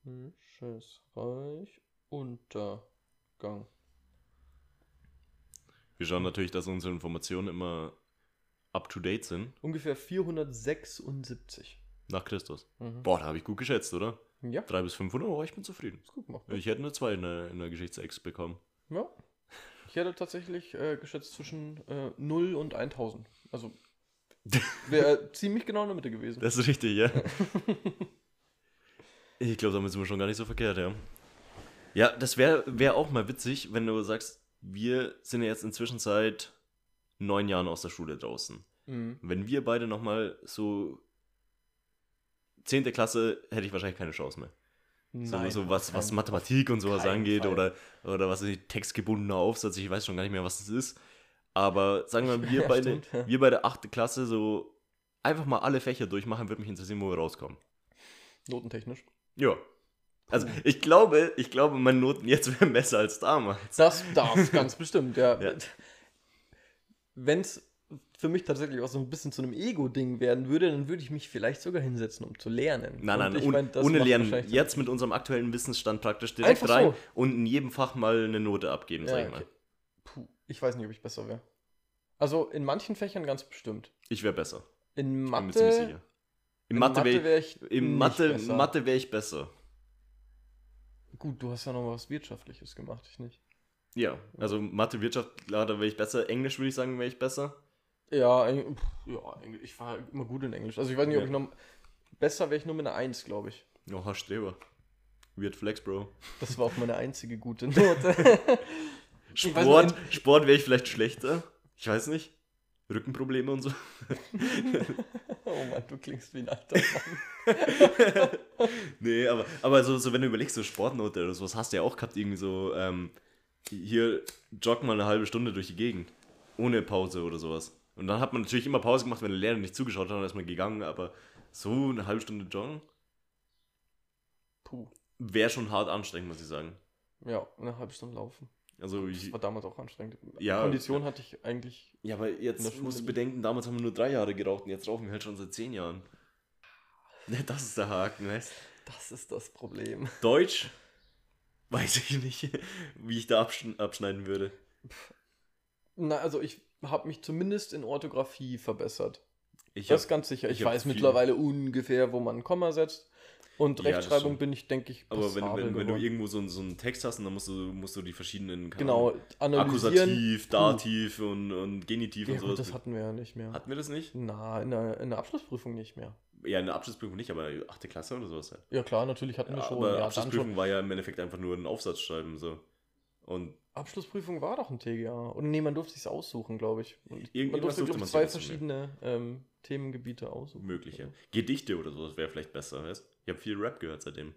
Römisches Reich Untergang. Wir schauen natürlich, dass unsere Informationen immer up to date sind. Ungefähr 476. Nach Christus. Mhm. Boah, da habe ich gut geschätzt, oder? Ja, 3 bis 500, oh, ich bin zufrieden. ist gut gemacht. Ich hätte eine 2 in der, in der Geschichtsex bekommen. Ja. Ich hätte tatsächlich äh, geschätzt zwischen äh, 0 und 1000. Also [laughs] wäre ziemlich genau in der Mitte gewesen. Das ist richtig, ja. [laughs] ich glaube, damit sind wir schon gar nicht so verkehrt, ja. Ja, das wäre wär auch mal witzig, wenn du sagst, wir sind ja jetzt inzwischen seit neun Jahren aus der Schule draußen. Mhm. Wenn wir beide nochmal so 10. Klasse, hätte ich wahrscheinlich keine Chance mehr. So, Nein, so was, auf was keinen Mathematik und sowas angeht Fall. oder, oder was ist textgebundener Aufsatz, ich weiß schon gar nicht mehr, was das ist. Aber sagen wir mal, wir [laughs] Ja, beide, stimmt, ja. wir beide 8. Klasse so einfach mal alle Fächer durchmachen, würde mich interessieren, wo wir rauskommen. Notentechnisch. Ja. Also ich glaube, ich glaube, meine Noten jetzt wären besser als damals. Das darf [laughs] ganz bestimmt, ja. Ja. Wenn es für mich tatsächlich auch so ein bisschen zu einem Ego-Ding werden würde, dann würde ich mich vielleicht sogar hinsetzen, um zu lernen. Nein, nein, ich ohne, mein, ohne Lernen. Jetzt mit unserem aktuellen Wissensstand praktisch direkt Einfach rein so. und in jedem Fach mal eine Note abgeben, sag Ja, ich mal. okay. Puh, ich weiß nicht, ob ich besser wäre. Also in manchen Fächern ganz bestimmt. Ich wäre besser. In Bin mir Mathe, ziemlich sicher. In in Mathe wäre wär ich ich, in Mathe. Mathe wär ich besser. Gut, du hast ja noch was Wirtschaftliches gemacht, ich nicht. Ja, also Mathe, Wirtschaft, klar, da wäre ich besser. Englisch würde ich sagen, wäre ich besser. Ja, Eng- ja, Englisch, ich war immer gut in Englisch. Also ich weiß nicht, ob Ja. ich noch. Besser wäre ich nur mit einer 1, glaube ich. Oha, Streber. Weird Flex, Bro. Das war auch meine einzige gute [laughs] Note. Sport, Sport wäre ich vielleicht schlechter. Ich weiß nicht. Rückenprobleme und so. [laughs] oh Mann, du klingst wie ein alter Mann. [laughs] Nee, aber, aber so, so wenn du überlegst, so Sportnote oder sowas hast du ja auch gehabt, irgendwie so, ähm, hier joggen mal eine halbe Stunde durch die Gegend. Ohne Pause oder sowas. Und dann hat man natürlich immer Pause gemacht, wenn der Lehrer nicht zugeschaut hat, dann ist man gegangen, aber so eine halbe Stunde joggen Puh. wäre schon hart anstrengend, muss ich sagen. Ja, eine halbe Stunde laufen. Also Das ich, war damals auch anstrengend. Ja. Kondition hatte ich eigentlich. ja, aber jetzt musst du bedenken, damals haben wir nur drei Jahre geraucht und jetzt rauchen wir halt schon seit zehn Jahren. [laughs] Das ist der Haken, weißt Das ist das Problem. Deutsch, weiß ich nicht, [laughs] wie ich da abschn abschneiden würde. Na, also ich habe mich zumindest in Orthographie verbessert. Ich das hab- ist ganz sicher. Ich, ich weiß mittlerweile ungefähr, wo man ein Komma setzt. Und Ja, Rechtschreibung bin ich, denke ich, Aber wenn, wenn, wenn du irgendwo so, einen- so einen Text hast und dann musst du, musst du die verschiedenen Genau, analysieren. Akkusativ, Dativ und, und Genitiv Ja, und sowas. das hatten wir ja nicht mehr. Hatten wir das nicht? Na, in der, in der Abschlussprüfung nicht mehr. Ja, in der Abschlussprüfung nicht, aber 8. Klasse oder sowas halt. Ja klar, natürlich hatten wir Ja, schon. aber Ja, Abschlussprüfung schon. war ja im Endeffekt einfach nur ein Aufsatz schreiben. So. Und Abschlussprüfung war doch ein TGA. Und nee, man durfte sich aussuchen, glaube ich. Und man durfte, durfte man zwei verschiedene ähm, Themengebiete aussuchen. mögliche. Gedichte oder sowas wäre vielleicht besser, weißt Ich habe viel Rap gehört seitdem.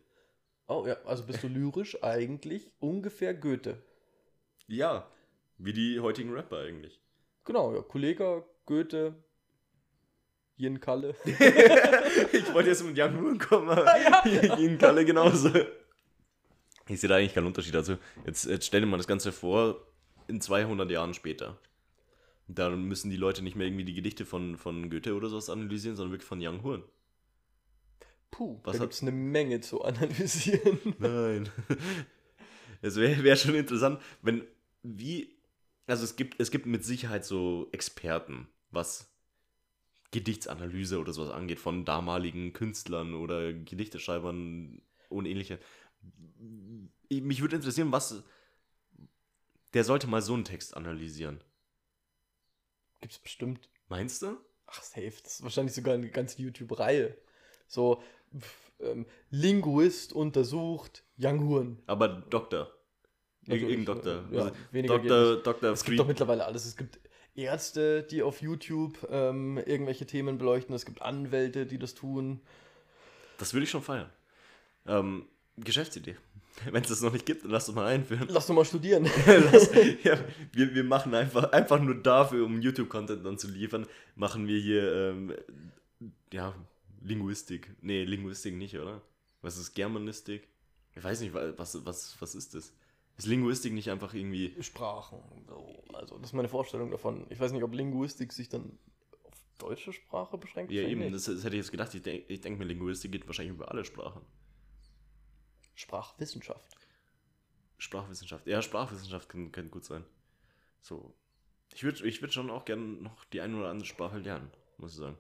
Oh ja, also bist du lyrisch [laughs] eigentlich ungefähr Goethe. Ja, wie die heutigen Rapper eigentlich. Genau, ja. Kollege, Goethe, Jen Kalle. [laughs] ich wollte jetzt mit Jan Huren kommen, aber [laughs] Ihnen Kalle genauso. Ich sehe da eigentlich keinen Unterschied. Also, jetzt, jetzt stell dir mal das Ganze vor, in 200 Jahren später. Da müssen die Leute nicht mehr irgendwie die Gedichte von, von Goethe oder sowas analysieren, sondern wirklich von Young Huren. Puh, Was da gibt es eine Menge zu analysieren. [laughs] Nein. Es wäre wär schon interessant, wenn, wie, also es gibt, es gibt mit Sicherheit so Experten, was Gedichtsanalyse oder sowas angeht, von damaligen Künstlern oder Gedichteschreibern und ähnliche. Ich- Mich würde interessieren, was, der sollte mal so einen Text analysieren. Gibt's bestimmt. Meinst du? Ach, safe. Das ist wahrscheinlich sogar eine ganze YouTube-Reihe. So, pf, ähm, Linguist untersucht Young Huren. Aber Doktor. Natürlich, Irgendein Doktor. ja, Also weniger Doktor, Doktor Es gibt doch mittlerweile alles. Es gibt Ärzte, die auf YouTube ähm, irgendwelche Themen beleuchten. Es gibt Anwälte, die das tun. Das würde ich schon feiern. Ähm, Geschäftsidee. [laughs] Wenn es das noch nicht gibt, dann lass uns mal einführen. Lass doch mal studieren. [laughs] Lass, ja, wir, wir machen einfach, einfach nur dafür, um YouTube-Content dann zu liefern, machen wir hier, ähm, ja, Linguistik. Nee, Linguistik nicht, oder? Was ist Germanistik? Ich weiß nicht, wa- was, was, was ist das? Ist Linguistik nicht einfach irgendwie. Sprachen. So. Also, das ist meine Vorstellung davon. Ich weiß nicht, ob Linguistik sich dann auf deutsche Sprache beschränkt. Ja, eben, das, das hätte ich jetzt gedacht. Ich denke denk mir, Linguistik geht wahrscheinlich über alle Sprachen. Sprachwissenschaft. Sprachwissenschaft. Ja, Sprachwissenschaft kann, kann gut sein. So. Ich würde ich würd schon auch gerne noch die eine oder andere Sprache lernen, muss ich sagen.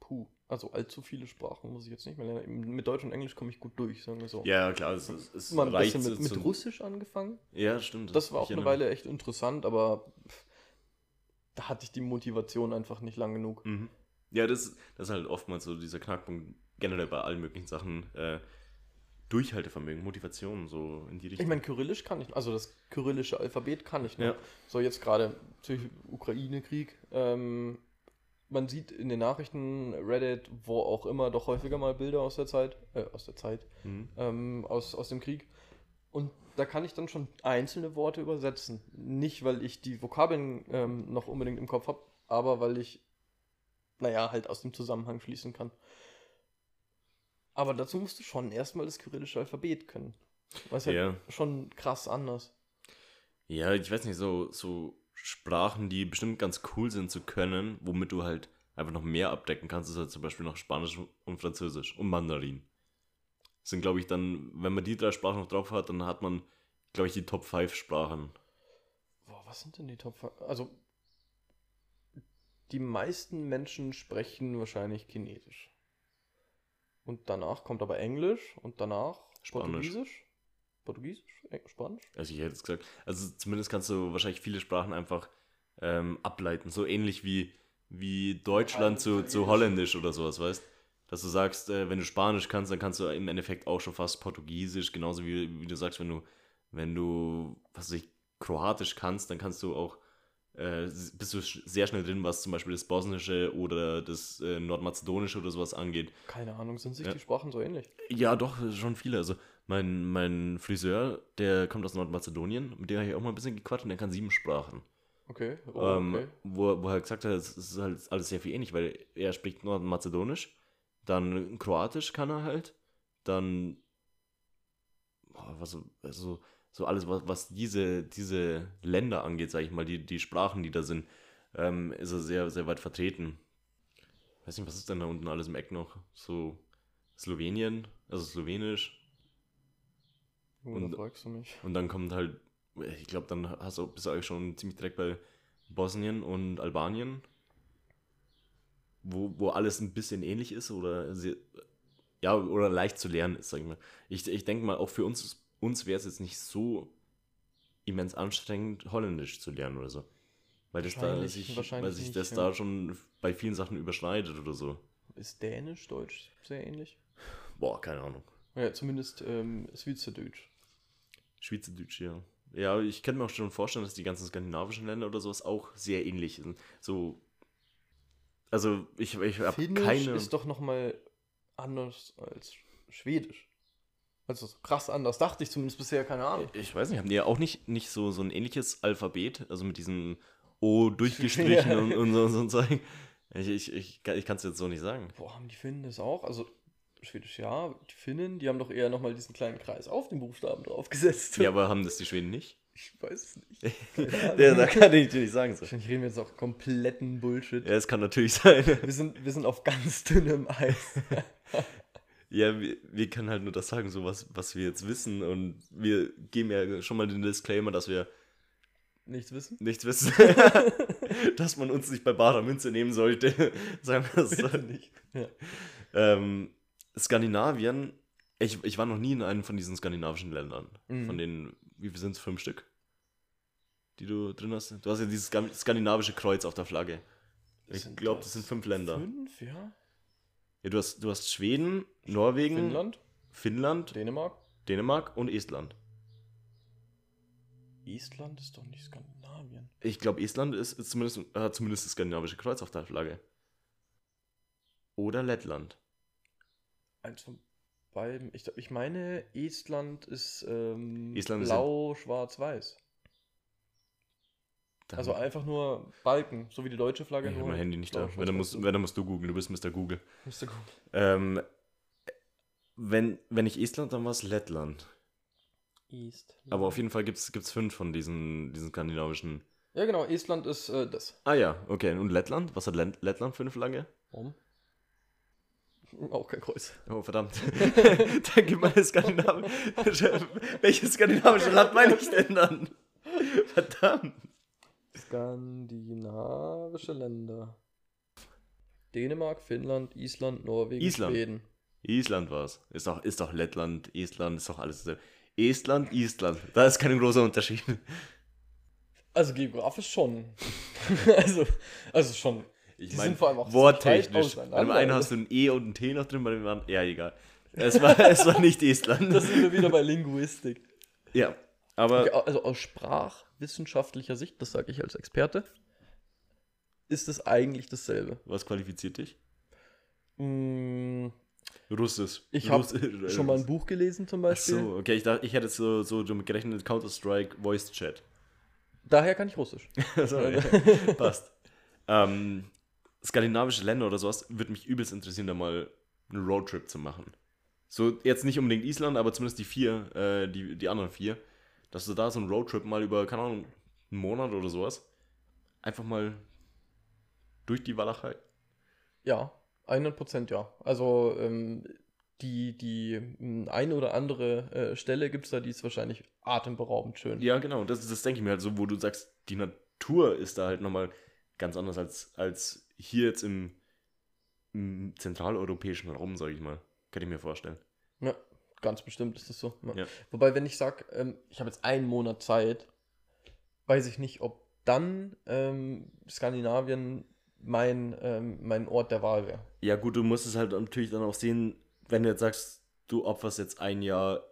Puh. Also, allzu viele Sprachen muss ich jetzt nicht mehr lernen. Mit Deutsch und Englisch komme ich gut durch, sagen wir so. Ja, klar, es, es, es Mal ein reicht bisschen mit, mit Russisch angefangen. Ja, stimmt. Das war auch eine Weile echt interessant, aber pff, da hatte ich die Motivation einfach nicht lang genug. Mhm. Ja, das, das ist halt oftmals so dieser Knackpunkt, generell bei allen möglichen Sachen. Äh, Durchhaltevermögen, Motivation, so in die Richtung. Ich meine, Kyrillisch kann ich, also das kyrillische Alphabet kann ich noch. Ja. So, jetzt gerade durch Ukraine-Krieg. Ähm, man sieht in den Nachrichten, Reddit, wo auch immer, doch häufiger mal Bilder aus der Zeit, äh, aus der Zeit, Mhm. ähm, aus, aus dem Krieg. Und da kann ich dann schon einzelne Worte übersetzen. Nicht, weil ich die Vokabeln ähm, noch unbedingt im Kopf habe, aber weil ich, naja, halt aus dem Zusammenhang schließen kann. Aber dazu musst du schon erstmal das kyrillische Alphabet können. Was halt Ja. schon krass anders. Ja, ich weiß nicht, so, so Sprachen, die bestimmt ganz cool sind zu können, womit du halt einfach noch mehr abdecken kannst, ist halt zum Beispiel noch Spanisch und Französisch und Mandarin. Das sind, glaube ich, dann, wenn man die drei Sprachen noch drauf hat, dann hat man, glaube ich, die Top 5 Sprachen. Boah, was sind denn die Top 5? Also, die meisten Menschen sprechen wahrscheinlich Chinesisch. Und danach kommt aber Englisch und danach Spanisch. Portugiesisch. Portugiesisch? Eng- Spanisch? Also ich hätte jetzt gesagt, also zumindest kannst du wahrscheinlich viele Sprachen einfach ähm, ableiten. So ähnlich wie, wie Deutschland zu, zu Holländisch oder sowas, weißt Dass du sagst, äh, wenn du Spanisch kannst, dann kannst du im Endeffekt auch schon fast Portugiesisch, genauso wie, wie du sagst, wenn du, wenn du, was weiß ich, Kroatisch kannst, dann kannst du auch, äh, bist du sehr schnell drin, was zum Beispiel das Bosnische oder das äh, Nordmazedonische oder sowas angeht. Keine Ahnung, sind sich Ja. die Sprachen so ähnlich? Ja, doch, schon viele. Also mein, mein Friseur, der kommt aus Nordmazedonien, mit dem habe ich auch mal ein bisschen gequatscht und der kann sieben Sprachen. Okay. Oh, ähm, okay. wo, wo er gesagt hat, es ist halt alles sehr viel ähnlich, weil er spricht Nordmazedonisch, dann Kroatisch kann er halt, dann boah, was, so- also, so alles, was, was diese, diese Länder angeht, sage ich mal, die, die Sprachen, die da sind, ähm, ist er sehr, sehr weit vertreten. Weiß nicht, was ist denn da unten alles im Eck noch? So Slowenien, also Slowenisch, Oh, und- fragst du mich. und dann kommt halt, ich glaube, dann hast du, bist du eigentlich schon ziemlich direkt bei Bosnien und Albanien, wo, wo alles ein bisschen ähnlich ist oder sehr, ja, oder leicht zu lernen ist, sag ich mal. Ich, ich denke mal, auch für uns, uns wäre es jetzt nicht so immens anstrengend, Holländisch zu lernen oder so. Weil das da sich, weil sich nicht, das ja. da schon bei vielen Sachen überschneidet oder so. Ist Dänisch, Deutsch sehr ähnlich? Boah, keine Ahnung. Ja, zumindest ähm, Schweizerdeutsch. Schweizerdeutsch, ja. Ja, ich könnte mir auch schon vorstellen, dass die ganzen skandinavischen Länder oder sowas auch sehr ähnlich sind. So. Also, ich, ich habe Finnisch keine. ist doch nochmal anders als Schwedisch. Also so krass anders, dachte ich zumindest bisher, keine Ahnung. Ich weiß nicht, haben die ja auch nicht, nicht so, so ein ähnliches Alphabet? Also mit diesem O [laughs] durchgestrichen und, und so, so ein Zeug. Ich, ich, ich, ich kann es jetzt so nicht sagen. Boah, haben die Finnen das auch? Also Schwedisch ja, die Finnen, die haben doch eher nochmal diesen kleinen Kreis auf den Buchstaben draufgesetzt. Ja, aber haben das die Schweden nicht? Ich weiß es nicht. [laughs] ja, da kann ich dir nicht sagen. So. Wahrscheinlich reden wir jetzt auch kompletten Bullshit. Ja, es kann natürlich sein. Wir, sind, wir sind auf ganz dünnem Eis. [laughs] Ja, wir, wir können halt nur das sagen, so was, was wir jetzt wissen. Und wir geben ja schon mal den Disclaimer, dass wir Nichts wissen? nichts wissen. [laughs] dass man uns nicht bei barer Münze nehmen sollte. sagen wir es so. nicht. Ja. Ähm, Skandinavien, ich, ich war noch nie in einem von diesen skandinavischen Ländern. Mhm. Von den, wie viel sind es? Fünf Stück? Die du drin hast? Du hast ja dieses skandinavische Kreuz auf der Flagge. Ich glaube, das sind fünf Länder. Fünf, ja. Ja, du, hast, du hast Schweden, Norwegen, Finnland, Finnland, Dänemark. Dänemark und Estland. Island ist doch nicht Skandinavien. Ich glaube, Estland ist, ist zumindest, hat zumindest das skandinavische Kreuz auf der Flagge. Oder Lettland. Eins von beiden. Ich, ich meine, Estland ist ähm, Estland blau, schwarz, weiß. Dann- Also einfach nur Balken, so wie die deutsche Flagge. ich habe mein Handy nicht da. Wenn, dann musst, wenn, dann musst du googeln. Du bist Mr. Google. Müsste gucken. Ähm, wenn, wenn nicht Estland, dann war es Lettland. East. Aber auf jeden Fall gibt es fünf von diesen, diesen skandinavischen. Ja, genau, Estland ist äh, das. Ah ja, okay. Und Lettland? Was hat Lett- Lettland für eine Flagge? Warum? Auch kein Kreuz. Oh, verdammt. [laughs] dann gib mal eine skandinavische. [laughs] Welches skandinavische Land meine ich denn dann? Verdammt. Skandinavische Länder. Dänemark, Finnland, Island, Norwegen, Island. Schweden. Island war es. Ist doch, ist doch Lettland, Estland, ist doch alles dasselbe. Estland, Island. Da ist kein großer Unterschied. Also geografisch schon. [laughs] also, also schon. Ich Die meine, sind vor allem auch worttechnisch. Bei dem einen hast du ein E und ein T noch drin, bei dem anderen. Ja, egal. Es war, [laughs] es war nicht Estland. Da sind wir wieder bei Linguistik. ja, aber. Okay, also aus sprachwissenschaftlicher Sicht, das sage ich als Experte, ist es eigentlich dasselbe. Was qualifiziert dich? Mm, Russisch. Ich habe [laughs] schon mal ein Buch gelesen zum Ach Beispiel. so, okay, ich, dachte, ich hätte jetzt so, so damit gerechnet, Counter-Strike Voice Chat. Daher kann ich Russisch. [laughs] so, ja. Passt. Ähm, skandinavische Länder oder sowas würde mich übelst interessieren, da mal einen Roadtrip zu machen. So, jetzt nicht unbedingt Island, aber zumindest die vier, äh, die, die anderen vier. Dass du da so einen Roadtrip mal über, keine Ahnung, einen Monat oder sowas, einfach mal durch die Walachei. Ja, 100% ja. Also ähm, die, die m, eine oder andere äh, Stelle gibt es da, die ist wahrscheinlich atemberaubend schön. Ja, genau, das, das denke ich mir halt so, wo du sagst, die Natur ist da halt nochmal ganz anders als, als hier jetzt im, im zentraleuropäischen Raum, sage ich mal. Kann ich mir vorstellen. Ja, ganz bestimmt ist das so. Ja. Ja. Wobei, wenn ich sage, ähm, ich habe jetzt einen Monat Zeit, weiß ich nicht, ob dann ähm, Skandinavien mein, ähm, mein Ort der Wahl wäre. Ja, gut, du musst es halt natürlich dann auch sehen, wenn du jetzt sagst, du opferst jetzt ein Jahr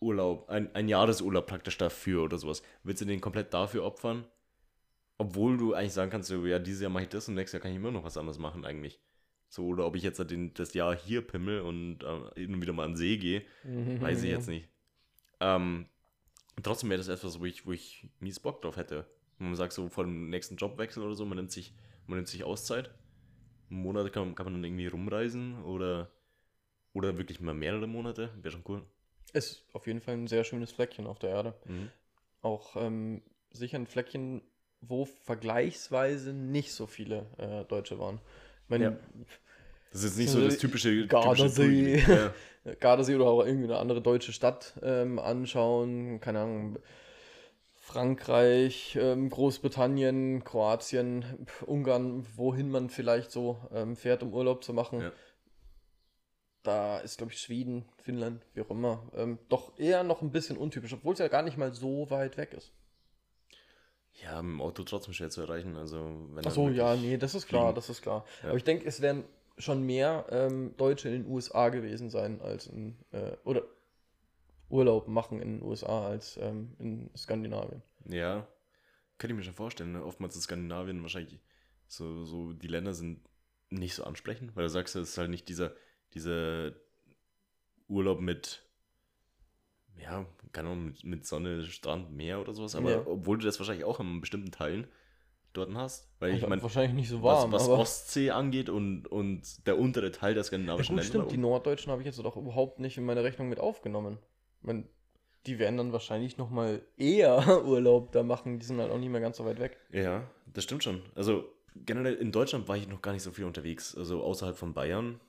Urlaub, ein, ein Jahresurlaub praktisch dafür oder sowas. Willst du den komplett dafür opfern? Obwohl du eigentlich sagen kannst, ja, dieses Jahr mache ich das und nächstes Jahr kann ich immer noch was anderes machen eigentlich. So, oder ob ich jetzt den, das Jahr hier pimmel und äh, wieder mal an den See gehe, weiß ich jetzt nicht. Ähm, trotzdem wäre das etwas, wo ich, wo ich mies Bock drauf hätte. Wenn man sagt, so vor dem nächsten Jobwechsel oder so, man nimmt sich, man nimmt sich Auszeit. Einen Monat kann, kann man dann irgendwie rumreisen oder, oder wirklich mal mehrere Monate. Wäre schon cool. Ist auf jeden Fall ein sehr schönes Fleckchen auf der Erde. Mhm. Auch ähm, sicher ein Fleckchen, wo vergleichsweise nicht so viele äh, Deutsche waren. Ich meine, Ja. Das ist jetzt nicht so das typische, Gardasee. Ja. [laughs] Gardasee oder auch irgendwie eine andere deutsche Stadt ähm, anschauen. Keine Ahnung. Frankreich, ähm, Großbritannien, Kroatien, Ungarn, wohin man vielleicht so ähm, fährt, um Urlaub zu machen. Ja. Da ist, glaube ich, Schweden, Finnland, wie auch immer, ähm, doch eher noch ein bisschen untypisch, obwohl es ja gar nicht mal so weit weg ist. Ja, mit dem Auto trotzdem schwer zu erreichen. Also, wenn Ach so, ja, nee, das ist klar, fliegen. das ist klar. Ja. Aber ich denke, es werden schon mehr ähm, Deutsche in den USA gewesen sein als in, äh, oder Urlaub machen in den USA als ähm, in Skandinavien. Ja, könnte ich mir schon vorstellen. Ne? Oftmals in Skandinavien wahrscheinlich so, so die Länder sind nicht so ansprechend, weil du sagst, es ist halt nicht dieser, dieser Urlaub mit, ja, keine Ahnung, mit, mit Sonne, Strand, Meer oder sowas, aber Ja. obwohl du das wahrscheinlich auch in bestimmten Teilen dort hast, weil ich Also meine, wahrscheinlich nicht so was, warm, was aber Ostsee angeht und, und der untere Teil der ja, skandinavischen gut, Länder. stimmt, die Norddeutschen habe ich jetzt doch überhaupt nicht in meine Rechnung mit aufgenommen. Ich mein, die werden dann wahrscheinlich noch mal eher [laughs] Urlaub da machen, die sind halt auch nicht mehr ganz so weit weg. Ja, das stimmt schon. Also generell in Deutschland war ich noch gar nicht so viel unterwegs. Also außerhalb von Bayern.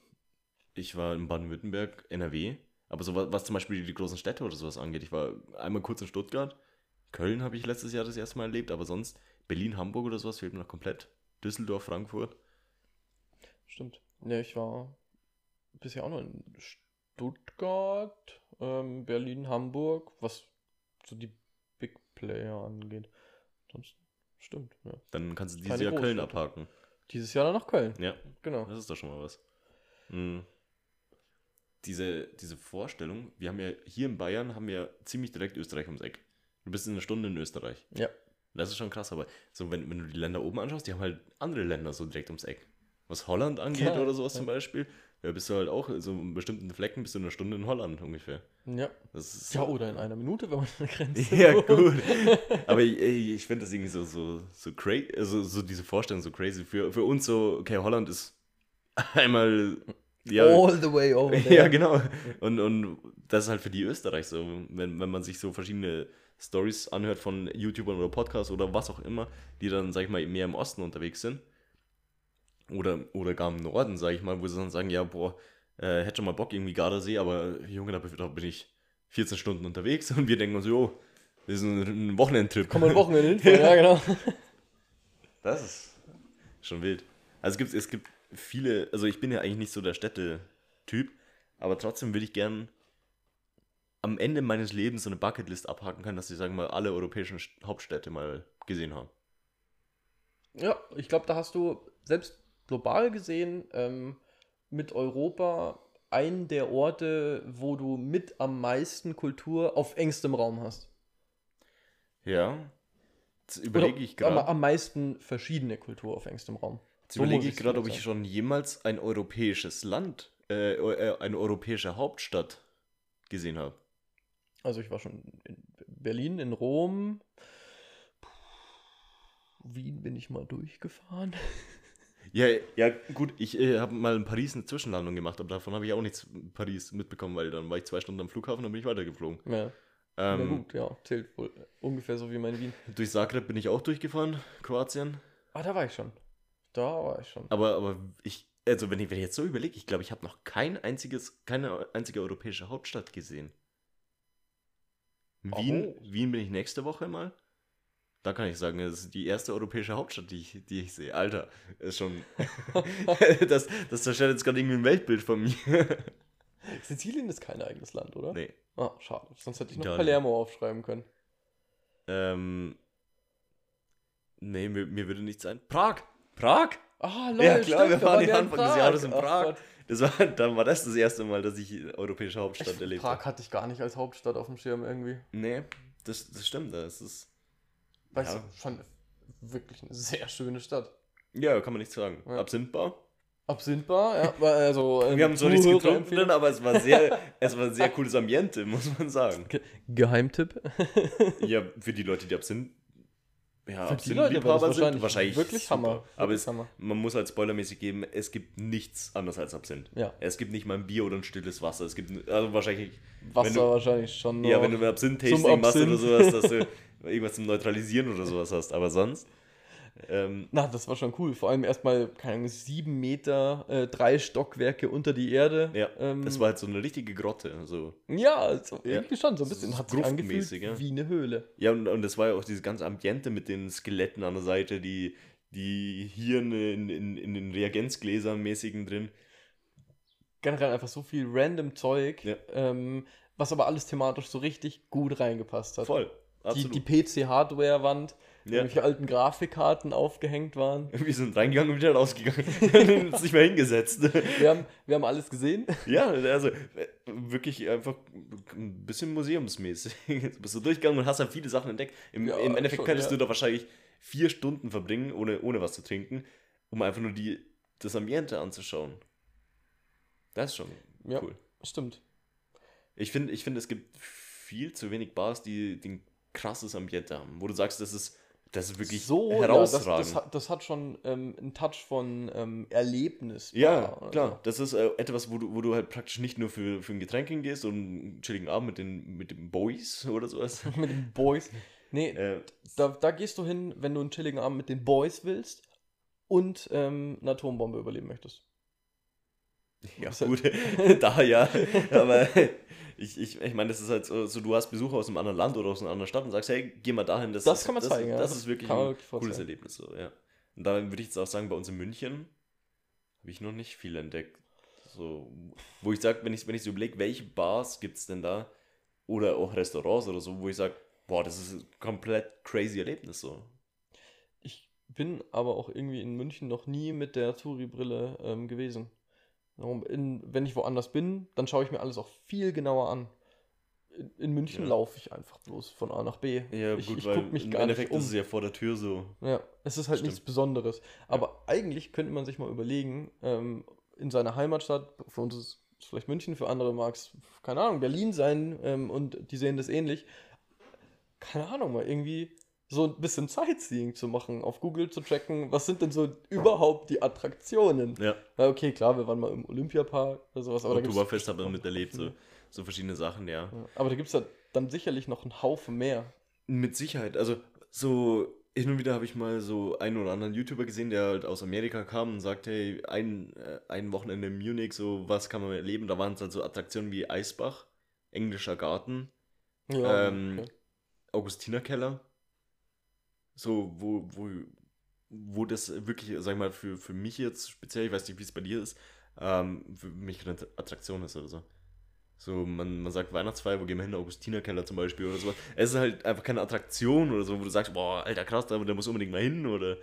Ich war in Baden-Württemberg, NRW. Aber so was, was zum Beispiel die großen Städte oder sowas angeht. Ich war einmal kurz in Stuttgart. Köln habe ich letztes Jahr das erste Mal erlebt. Aber sonst Berlin, Hamburg oder sowas fehlt mir noch komplett. Düsseldorf, Frankfurt. Stimmt. Ja, ich war bisher auch noch in Stuttgart, ähm, Berlin, Hamburg, was so die Big Player angeht. Sonst stimmt, ja. Dann kannst du dieses Keine Jahr Köln abhaken. Dieses Jahr dann nach Köln. Ja, Genau. das ist doch schon mal was. Mhm. Diese, diese Vorstellung, wir haben ja hier in Bayern haben wir ziemlich direkt Österreich ums Eck. Du bist in einer Stunde in Österreich. Ja. Das ist schon krass, aber so, wenn, wenn du die Länder oben anschaust, die haben halt andere Länder so direkt ums Eck. Was Holland angeht Ja, oder sowas ja. zum Beispiel, ja, bist du halt auch, so in bestimmten Flecken bist du in einer Stunde in Holland ungefähr. Ja. Ja, oder in einer Minute, wenn man an der Grenze [laughs] ja, wohnt. gut. [laughs] Aber ich, ich ich finde das irgendwie so, so, so crazy, also so diese Vorstellung so crazy. Für, für uns so, okay, Holland ist [laughs] einmal. Ja, All the way over [laughs] there. ja, genau. Und, und das ist halt für die Österreich so. Wenn, wenn man sich so verschiedene Stories anhört von YouTubern oder Podcasts oder was auch immer, die dann, sag ich mal, mehr im Osten unterwegs sind. Oder, oder gar im Norden, sag ich mal, wo sie dann sagen, ja, boah, äh, hätte schon mal Bock, irgendwie Gardasee, aber Junge, da bin ich 14 Stunden unterwegs und wir denken uns, jo, wir sind ein Wochenendtrip. Kommen wir ein Wochenende hinfahren, ja, genau. [laughs] Das ist schon wild. Also es gibt, es gibt viele, also ich bin ja eigentlich nicht so der Städte-Typ, aber trotzdem würde ich gern am Ende meines Lebens so eine Bucketlist abhaken können, dass ich, sagen wir mal, alle europäischen St- Hauptstädte mal gesehen habe. Ja, ich glaube, da hast du selbst global gesehen ähm, mit Europa einen der Orte, wo du mit am meisten Kultur auf engstem Raum hast. Ja. Überlege ich Am, gerade, am meisten verschiedene Kultur auf engstem Raum. Jetzt so überlege ich gerade, ob vielleicht ich schon jemals ein europäisches Land, äh, äh, eine europäische Hauptstadt gesehen habe. Also ich war schon in Berlin, in Rom. Wien bin ich mal durchgefahren. [laughs] Ja, ja, gut, ich äh, habe mal in Paris eine Zwischenlandung gemacht, aber davon habe ich auch nichts in Paris mitbekommen, weil dann war ich zwei Stunden am Flughafen und dann bin ich weitergeflogen. Ja. Ähm, Na gut, ja, zählt wohl ungefähr so wie mein Wien. Durch Zagreb bin ich auch durchgefahren, Kroatien. Ah, da war ich schon. Da war ich schon. Aber, aber ich, also wenn ich, wenn ich jetzt so überlege, ich glaube, ich habe noch kein einziges, keine einzige europäische Hauptstadt gesehen. Wien, Oh. Wien bin ich nächste Woche mal. Da kann ich sagen, das ist die erste europäische Hauptstadt, die ich, die ich sehe. Alter, ist schon. [laughs] [laughs] das, das zerstört jetzt gerade irgendwie ein Weltbild von mir. [laughs] Sizilien ist kein eigenes Land, oder? nee. Ah, schade. Sonst hätte ich noch Italien. Palermo aufschreiben können. Ähm. Nee, mir, mir würde nicht sein. Prag! Prag! Ah, lol, Ja, klar, wir da waren wir ja Anfang des Jahres in Prag. Das war, [laughs] dann war das das erste Mal, dass ich europäische Hauptstadt erlebt Prag habe. hatte ich gar nicht als Hauptstadt auf dem Schirm irgendwie. Nee, das, das stimmt. Das ist. Weißt Ja. du, schon wirklich eine sehr schöne Stadt. Ja, kann man nicht sagen. Ja. Absinthbar. Absintbar, ja. Also, [laughs] ähm, Wir haben so nichts getrunken aber es war sehr, [laughs] es war ein sehr cooles Ambiente, muss man sagen. Ge Geheimtipp. Ja, für die Leute, die Absinth. Ja, Für die Leute war das wahrscheinlich wahrscheinlich wirklich super. Hammer. Aber Wirklich es, Hammer. man muss halt spoilermäßig geben, es gibt nichts anderes als Absinth. Ja. Es gibt nicht mal ein Bier oder ein stilles Wasser. Es gibt also wahrscheinlich. Wasser du, wahrscheinlich schon. ja, wenn du ein Absinth-Tasting machst oder sowas, dass du [laughs] irgendwas zum Neutralisieren oder sowas hast. Aber sonst. Ähm, Na, das war schon cool. Vor allem erstmal, keine Ahnung, sieben Meter, äh, drei Stockwerke unter die Erde. ja, ähm, das war halt so eine richtige Grotte. So. Ja, also Ja. irgendwie schon so ein So- bisschen. so Hat sich angefühlt ja. wie eine Höhle. Ja, und, und das war ja auch dieses ganze Ambiente mit den Skeletten an der Seite, die, die Hirne in, in, in den Reagenzgläsern mäßigen drin. Generell einfach so viel random Zeug, Ja. ähm, was aber alles thematisch so richtig gut reingepasst hat. Voll, Die, absolut. die PC-Hardware-Wand, Ja. irgendwelche alten Grafikkarten aufgehängt waren. [laughs] Wir sind reingegangen und wieder rausgegangen. [laughs] und uns nicht mehr hingesetzt. Wir haben, wir haben alles gesehen. ja, also wirklich einfach ein bisschen museumsmäßig. [laughs] Du bist so durchgegangen und hast dann viele Sachen entdeckt. Im, Ja, im Endeffekt schon, könntest ja. du da wahrscheinlich vier Stunden verbringen, ohne, ohne was zu trinken, um einfach nur die, das Ambiente anzuschauen. Das ist schon Ja. cool. Stimmt. Ich finde, ich find, es gibt viel zu wenig Bars, die, ein krasses Ambiente haben, wo du sagst, das ist, das ist wirklich so, herausragend. Ja, das, das, hat, das hat schon ähm, einen Touch von ähm, Erlebnis. Ja, klar. Das ist äh, etwas, wo du, wo du halt praktisch nicht nur für, für ein Getränk hingehst und einen chilligen Abend mit den, mit den Boys [laughs] oder sowas. So. [laughs] mit den Boys. Nee, äh, da, da gehst du hin, wenn du einen chilligen Abend mit den Boys willst und ähm, eine Atombombe überleben möchtest. ja, gut, [laughs] da ja. Aber ich, ich, ich meine, das ist halt so, so, du hast Besucher aus einem anderen Land oder aus einer anderen Stadt und sagst, hey, geh mal dahin. Das, Das ist, kann man das, zeigen, ja. Das Das ist wirklich kann ein wirklich cooles. Erlebnis. So, ja. Und da würde ich jetzt auch sagen, bei uns in München habe ich noch nicht viel entdeckt. So, wo ich sage, wenn ich, wenn ich so überlege, welche Bars gibt es denn da? Oder auch Restaurants oder so, wo ich sage, boah, das ist ein komplett crazy Erlebnis so. Ich bin aber auch irgendwie in München noch nie mit der Touri-Brille ähm, gewesen. In, wenn ich woanders bin, dann schaue ich mir alles auch viel genauer an. In, in München Ja. laufe ich einfach bloß von A nach B. Ja, ich gut, ich gucke mich im gar Endeffekt nicht um. ist es ja vor der Tür so. Ja, es ist halt Stimmt. nichts Besonderes. Aber eigentlich könnte man sich mal überlegen, ähm, in seiner Heimatstadt, für uns ist es vielleicht München, für andere mag es, keine Ahnung, Berlin sein ähm, und die sehen das ähnlich. Keine Ahnung, mal irgendwie so ein bisschen Sightseeing zu machen, auf Google zu checken, was sind denn so überhaupt die Attraktionen? Ja, Ja, okay, klar, wir waren mal im Olympiapark oder sowas, aber Oktoberfest man bestimmt miterlebt, so, so verschiedene Sachen, ja. Ja, aber da gibt es ja dann sicherlich noch einen Haufen mehr. Mit Sicherheit. Also, so hin und wieder habe ich mal so einen oder anderen YouTuber gesehen, der halt aus Amerika kam und sagt, hey, ein, äh, ein Wochenende in Munich, so was kann man erleben? Da waren es halt so Attraktionen wie Eisbach, Englischer Garten, Ja, Ähm, okay. Augustinerkeller. So, wo, wo, wo das wirklich, sag ich mal, für, für mich jetzt speziell, ich weiß nicht, wie es bei dir ist, ähm, für mich eine Attraktion ist oder so. So, man, man sagt Weihnachtsfeier, wo gehen wir hin? Augustinerkeller zum Beispiel oder sowas. Es ist halt einfach keine Attraktion oder so, wo du sagst, boah, alter krass, da, muss unbedingt mal hin oder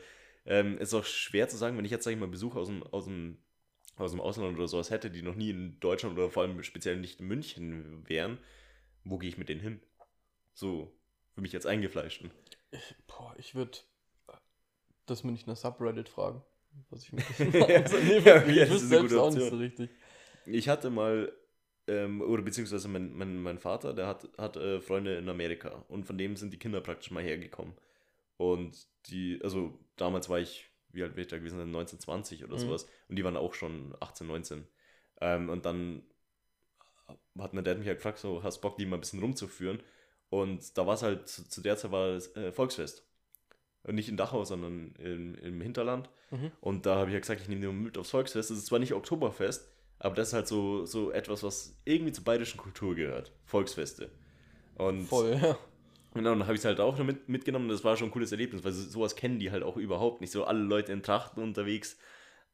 ähm, ist auch schwer zu sagen, wenn ich jetzt, sag ich mal, Besuch aus dem, aus dem, aus dem Ausland oder sowas hätte, die noch nie in Deutschland oder vor allem speziell nicht in München wären, wo gehe ich mit denen hin? So, für mich als Eingefleischten. Boah, ich würde das Münchner Subreddit fragen. Was ich [laughs] mit [laughs] Also, nee, ja, ich wüsste selbst auch nicht so richtig. Ich hatte mal, ähm, oder beziehungsweise mein, mein, mein Vater, der hat, hat äh, Freunde in Amerika und von dem sind die Kinder praktisch mal hergekommen. Und die, also damals war ich wie alt wäre ich da gewesen, 1920 oder Mhm. sowas. Und die waren auch schon 18, 19. Ähm, und dann hat mein Dad mich halt gefragt, so, hast Bock, die mal ein bisschen rumzuführen? Und da war es halt, zu, zu der Zeit war es äh, Volksfest. Und nicht in Dachau, sondern im, im Hinterland. Mhm. Und da habe ich ja gesagt, ich nehme den mit aufs Volksfest. Das ist zwar nicht Oktoberfest, aber das ist halt so, so etwas, was irgendwie zur bayerischen Kultur gehört. Volksfeste. Und Voll, ja. Genau, dann habe ich es halt auch noch mit, mitgenommen. Das war schon ein cooles Erlebnis, weil so- sowas kennen die halt auch überhaupt nicht. So alle Leute in Trachten unterwegs.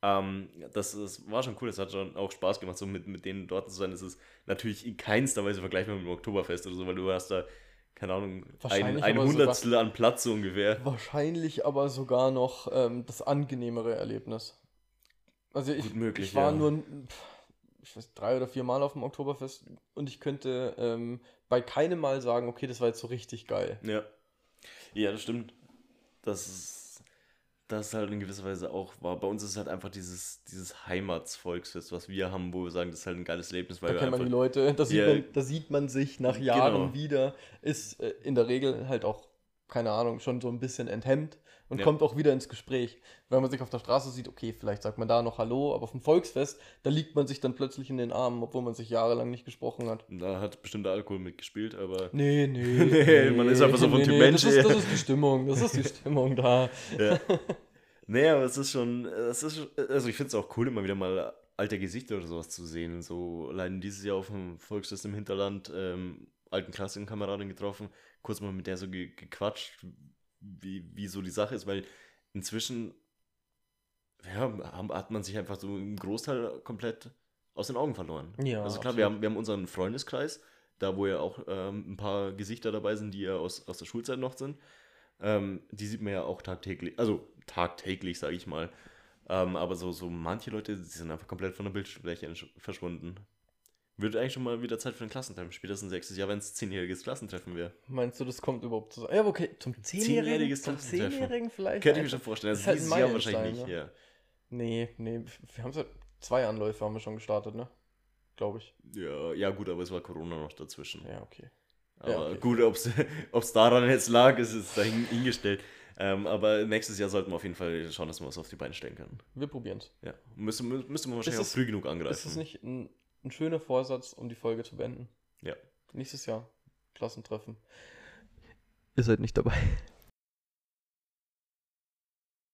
Ähm, das, das war schon cool. Das hat schon auch Spaß gemacht, so mit, mit denen dort zu sein. Das ist natürlich in keinster Weise vergleichbar mit dem Oktoberfest oder so, weil du hast da, keine Ahnung, ein, ein Hundertstel an Platz so ungefähr. Wahrscheinlich aber sogar noch ähm, das angenehmere Erlebnis. Also ich, möglich, ich war ja. nur ich weiß, drei oder vier Mal auf dem Oktoberfest und ich könnte ähm, bei keinem Mal sagen, okay, das war jetzt so richtig geil. Ja. Ja, das stimmt. Das ist, das halt in gewisser Weise auch war. Bei uns ist es halt einfach dieses, dieses Heimatsvolksfest, was wir haben, wo wir sagen, das ist halt ein geiles Erlebnis, weil Da kennt man die. Leute, da sieht, Ja. man, da sieht man sich nach Jahren Genau. wieder, ist äh, in der Regel halt auch, keine Ahnung, schon so ein bisschen enthemmt und Ja. kommt auch wieder ins Gespräch. Wenn man sich auf der Straße sieht, okay, vielleicht sagt man da noch Hallo, aber auf dem Volksfest, da liegt man sich dann plötzlich in den Armen, obwohl man sich jahrelang nicht gesprochen hat. Da hat bestimmt der Alkohol mitgespielt, aber. Nee, nee. [laughs] Nee, man ist einfach so von Typ Mensch, Das ist, das ist die [laughs] Stimmung, das ist die Stimmung da. Ja. [laughs] nee, aber es ist schon, es ist, also ich finde es auch cool, immer wieder mal alte Gesichter oder sowas zu sehen. So allein dieses Jahr auf dem Volksfest im Hinterland, ähm, alten Klassenkameradin getroffen, kurz mal mit der so ge gequatscht, wie, wie so die Sache ist, weil inzwischen ja, hat man sich einfach so im Großteil komplett aus den Augen verloren. Ja, also klar, absolut. wir haben, wir haben unseren Freundeskreis, da wo ja auch ähm, ein paar Gesichter dabei sind, die ja aus, aus der Schulzeit noch sind. Ähm, die sieht man ja auch tagtäglich, also tagtäglich, sage ich mal. Ähm, aber so, so manche Leute, die sind einfach komplett von der Bildfläche verschwunden. Wird eigentlich schon mal wieder Zeit für ein Klassentreffen. Spätestens nächstes Jahr, wenn es zehnjähriges Klassentreffen wäre. Meinst du, das kommt überhaupt zu Ja, okay, zum Zehnjährigen? Zum. Zehnjährigen vielleicht? Könnte ich mir schon vorstellen. ist Also halt dieses Jahr wahrscheinlich nicht, ne? ja. Nee, nee, wir haben seit zwei Anläufe haben wir schon gestartet, ne? Glaube ich. ja. Ja, gut, aber es war Corona noch dazwischen. Ja, okay. Aber Ja, okay. gut, ob es [laughs] daran jetzt lag, ist es dahin hingestellt. Ähm, aber nächstes Jahr sollten wir auf jeden Fall schauen, dass wir was auf die Beine stellen können. Wir probieren's. Ja. Müsste, mü- müsste man wahrscheinlich Ist auch es- früh genug angreifen. Ist das nicht ein, ein schöner Vorsatz, um die Folge zu beenden? Ja. Nächstes Jahr. Klassentreffen. Ihr seid nicht dabei.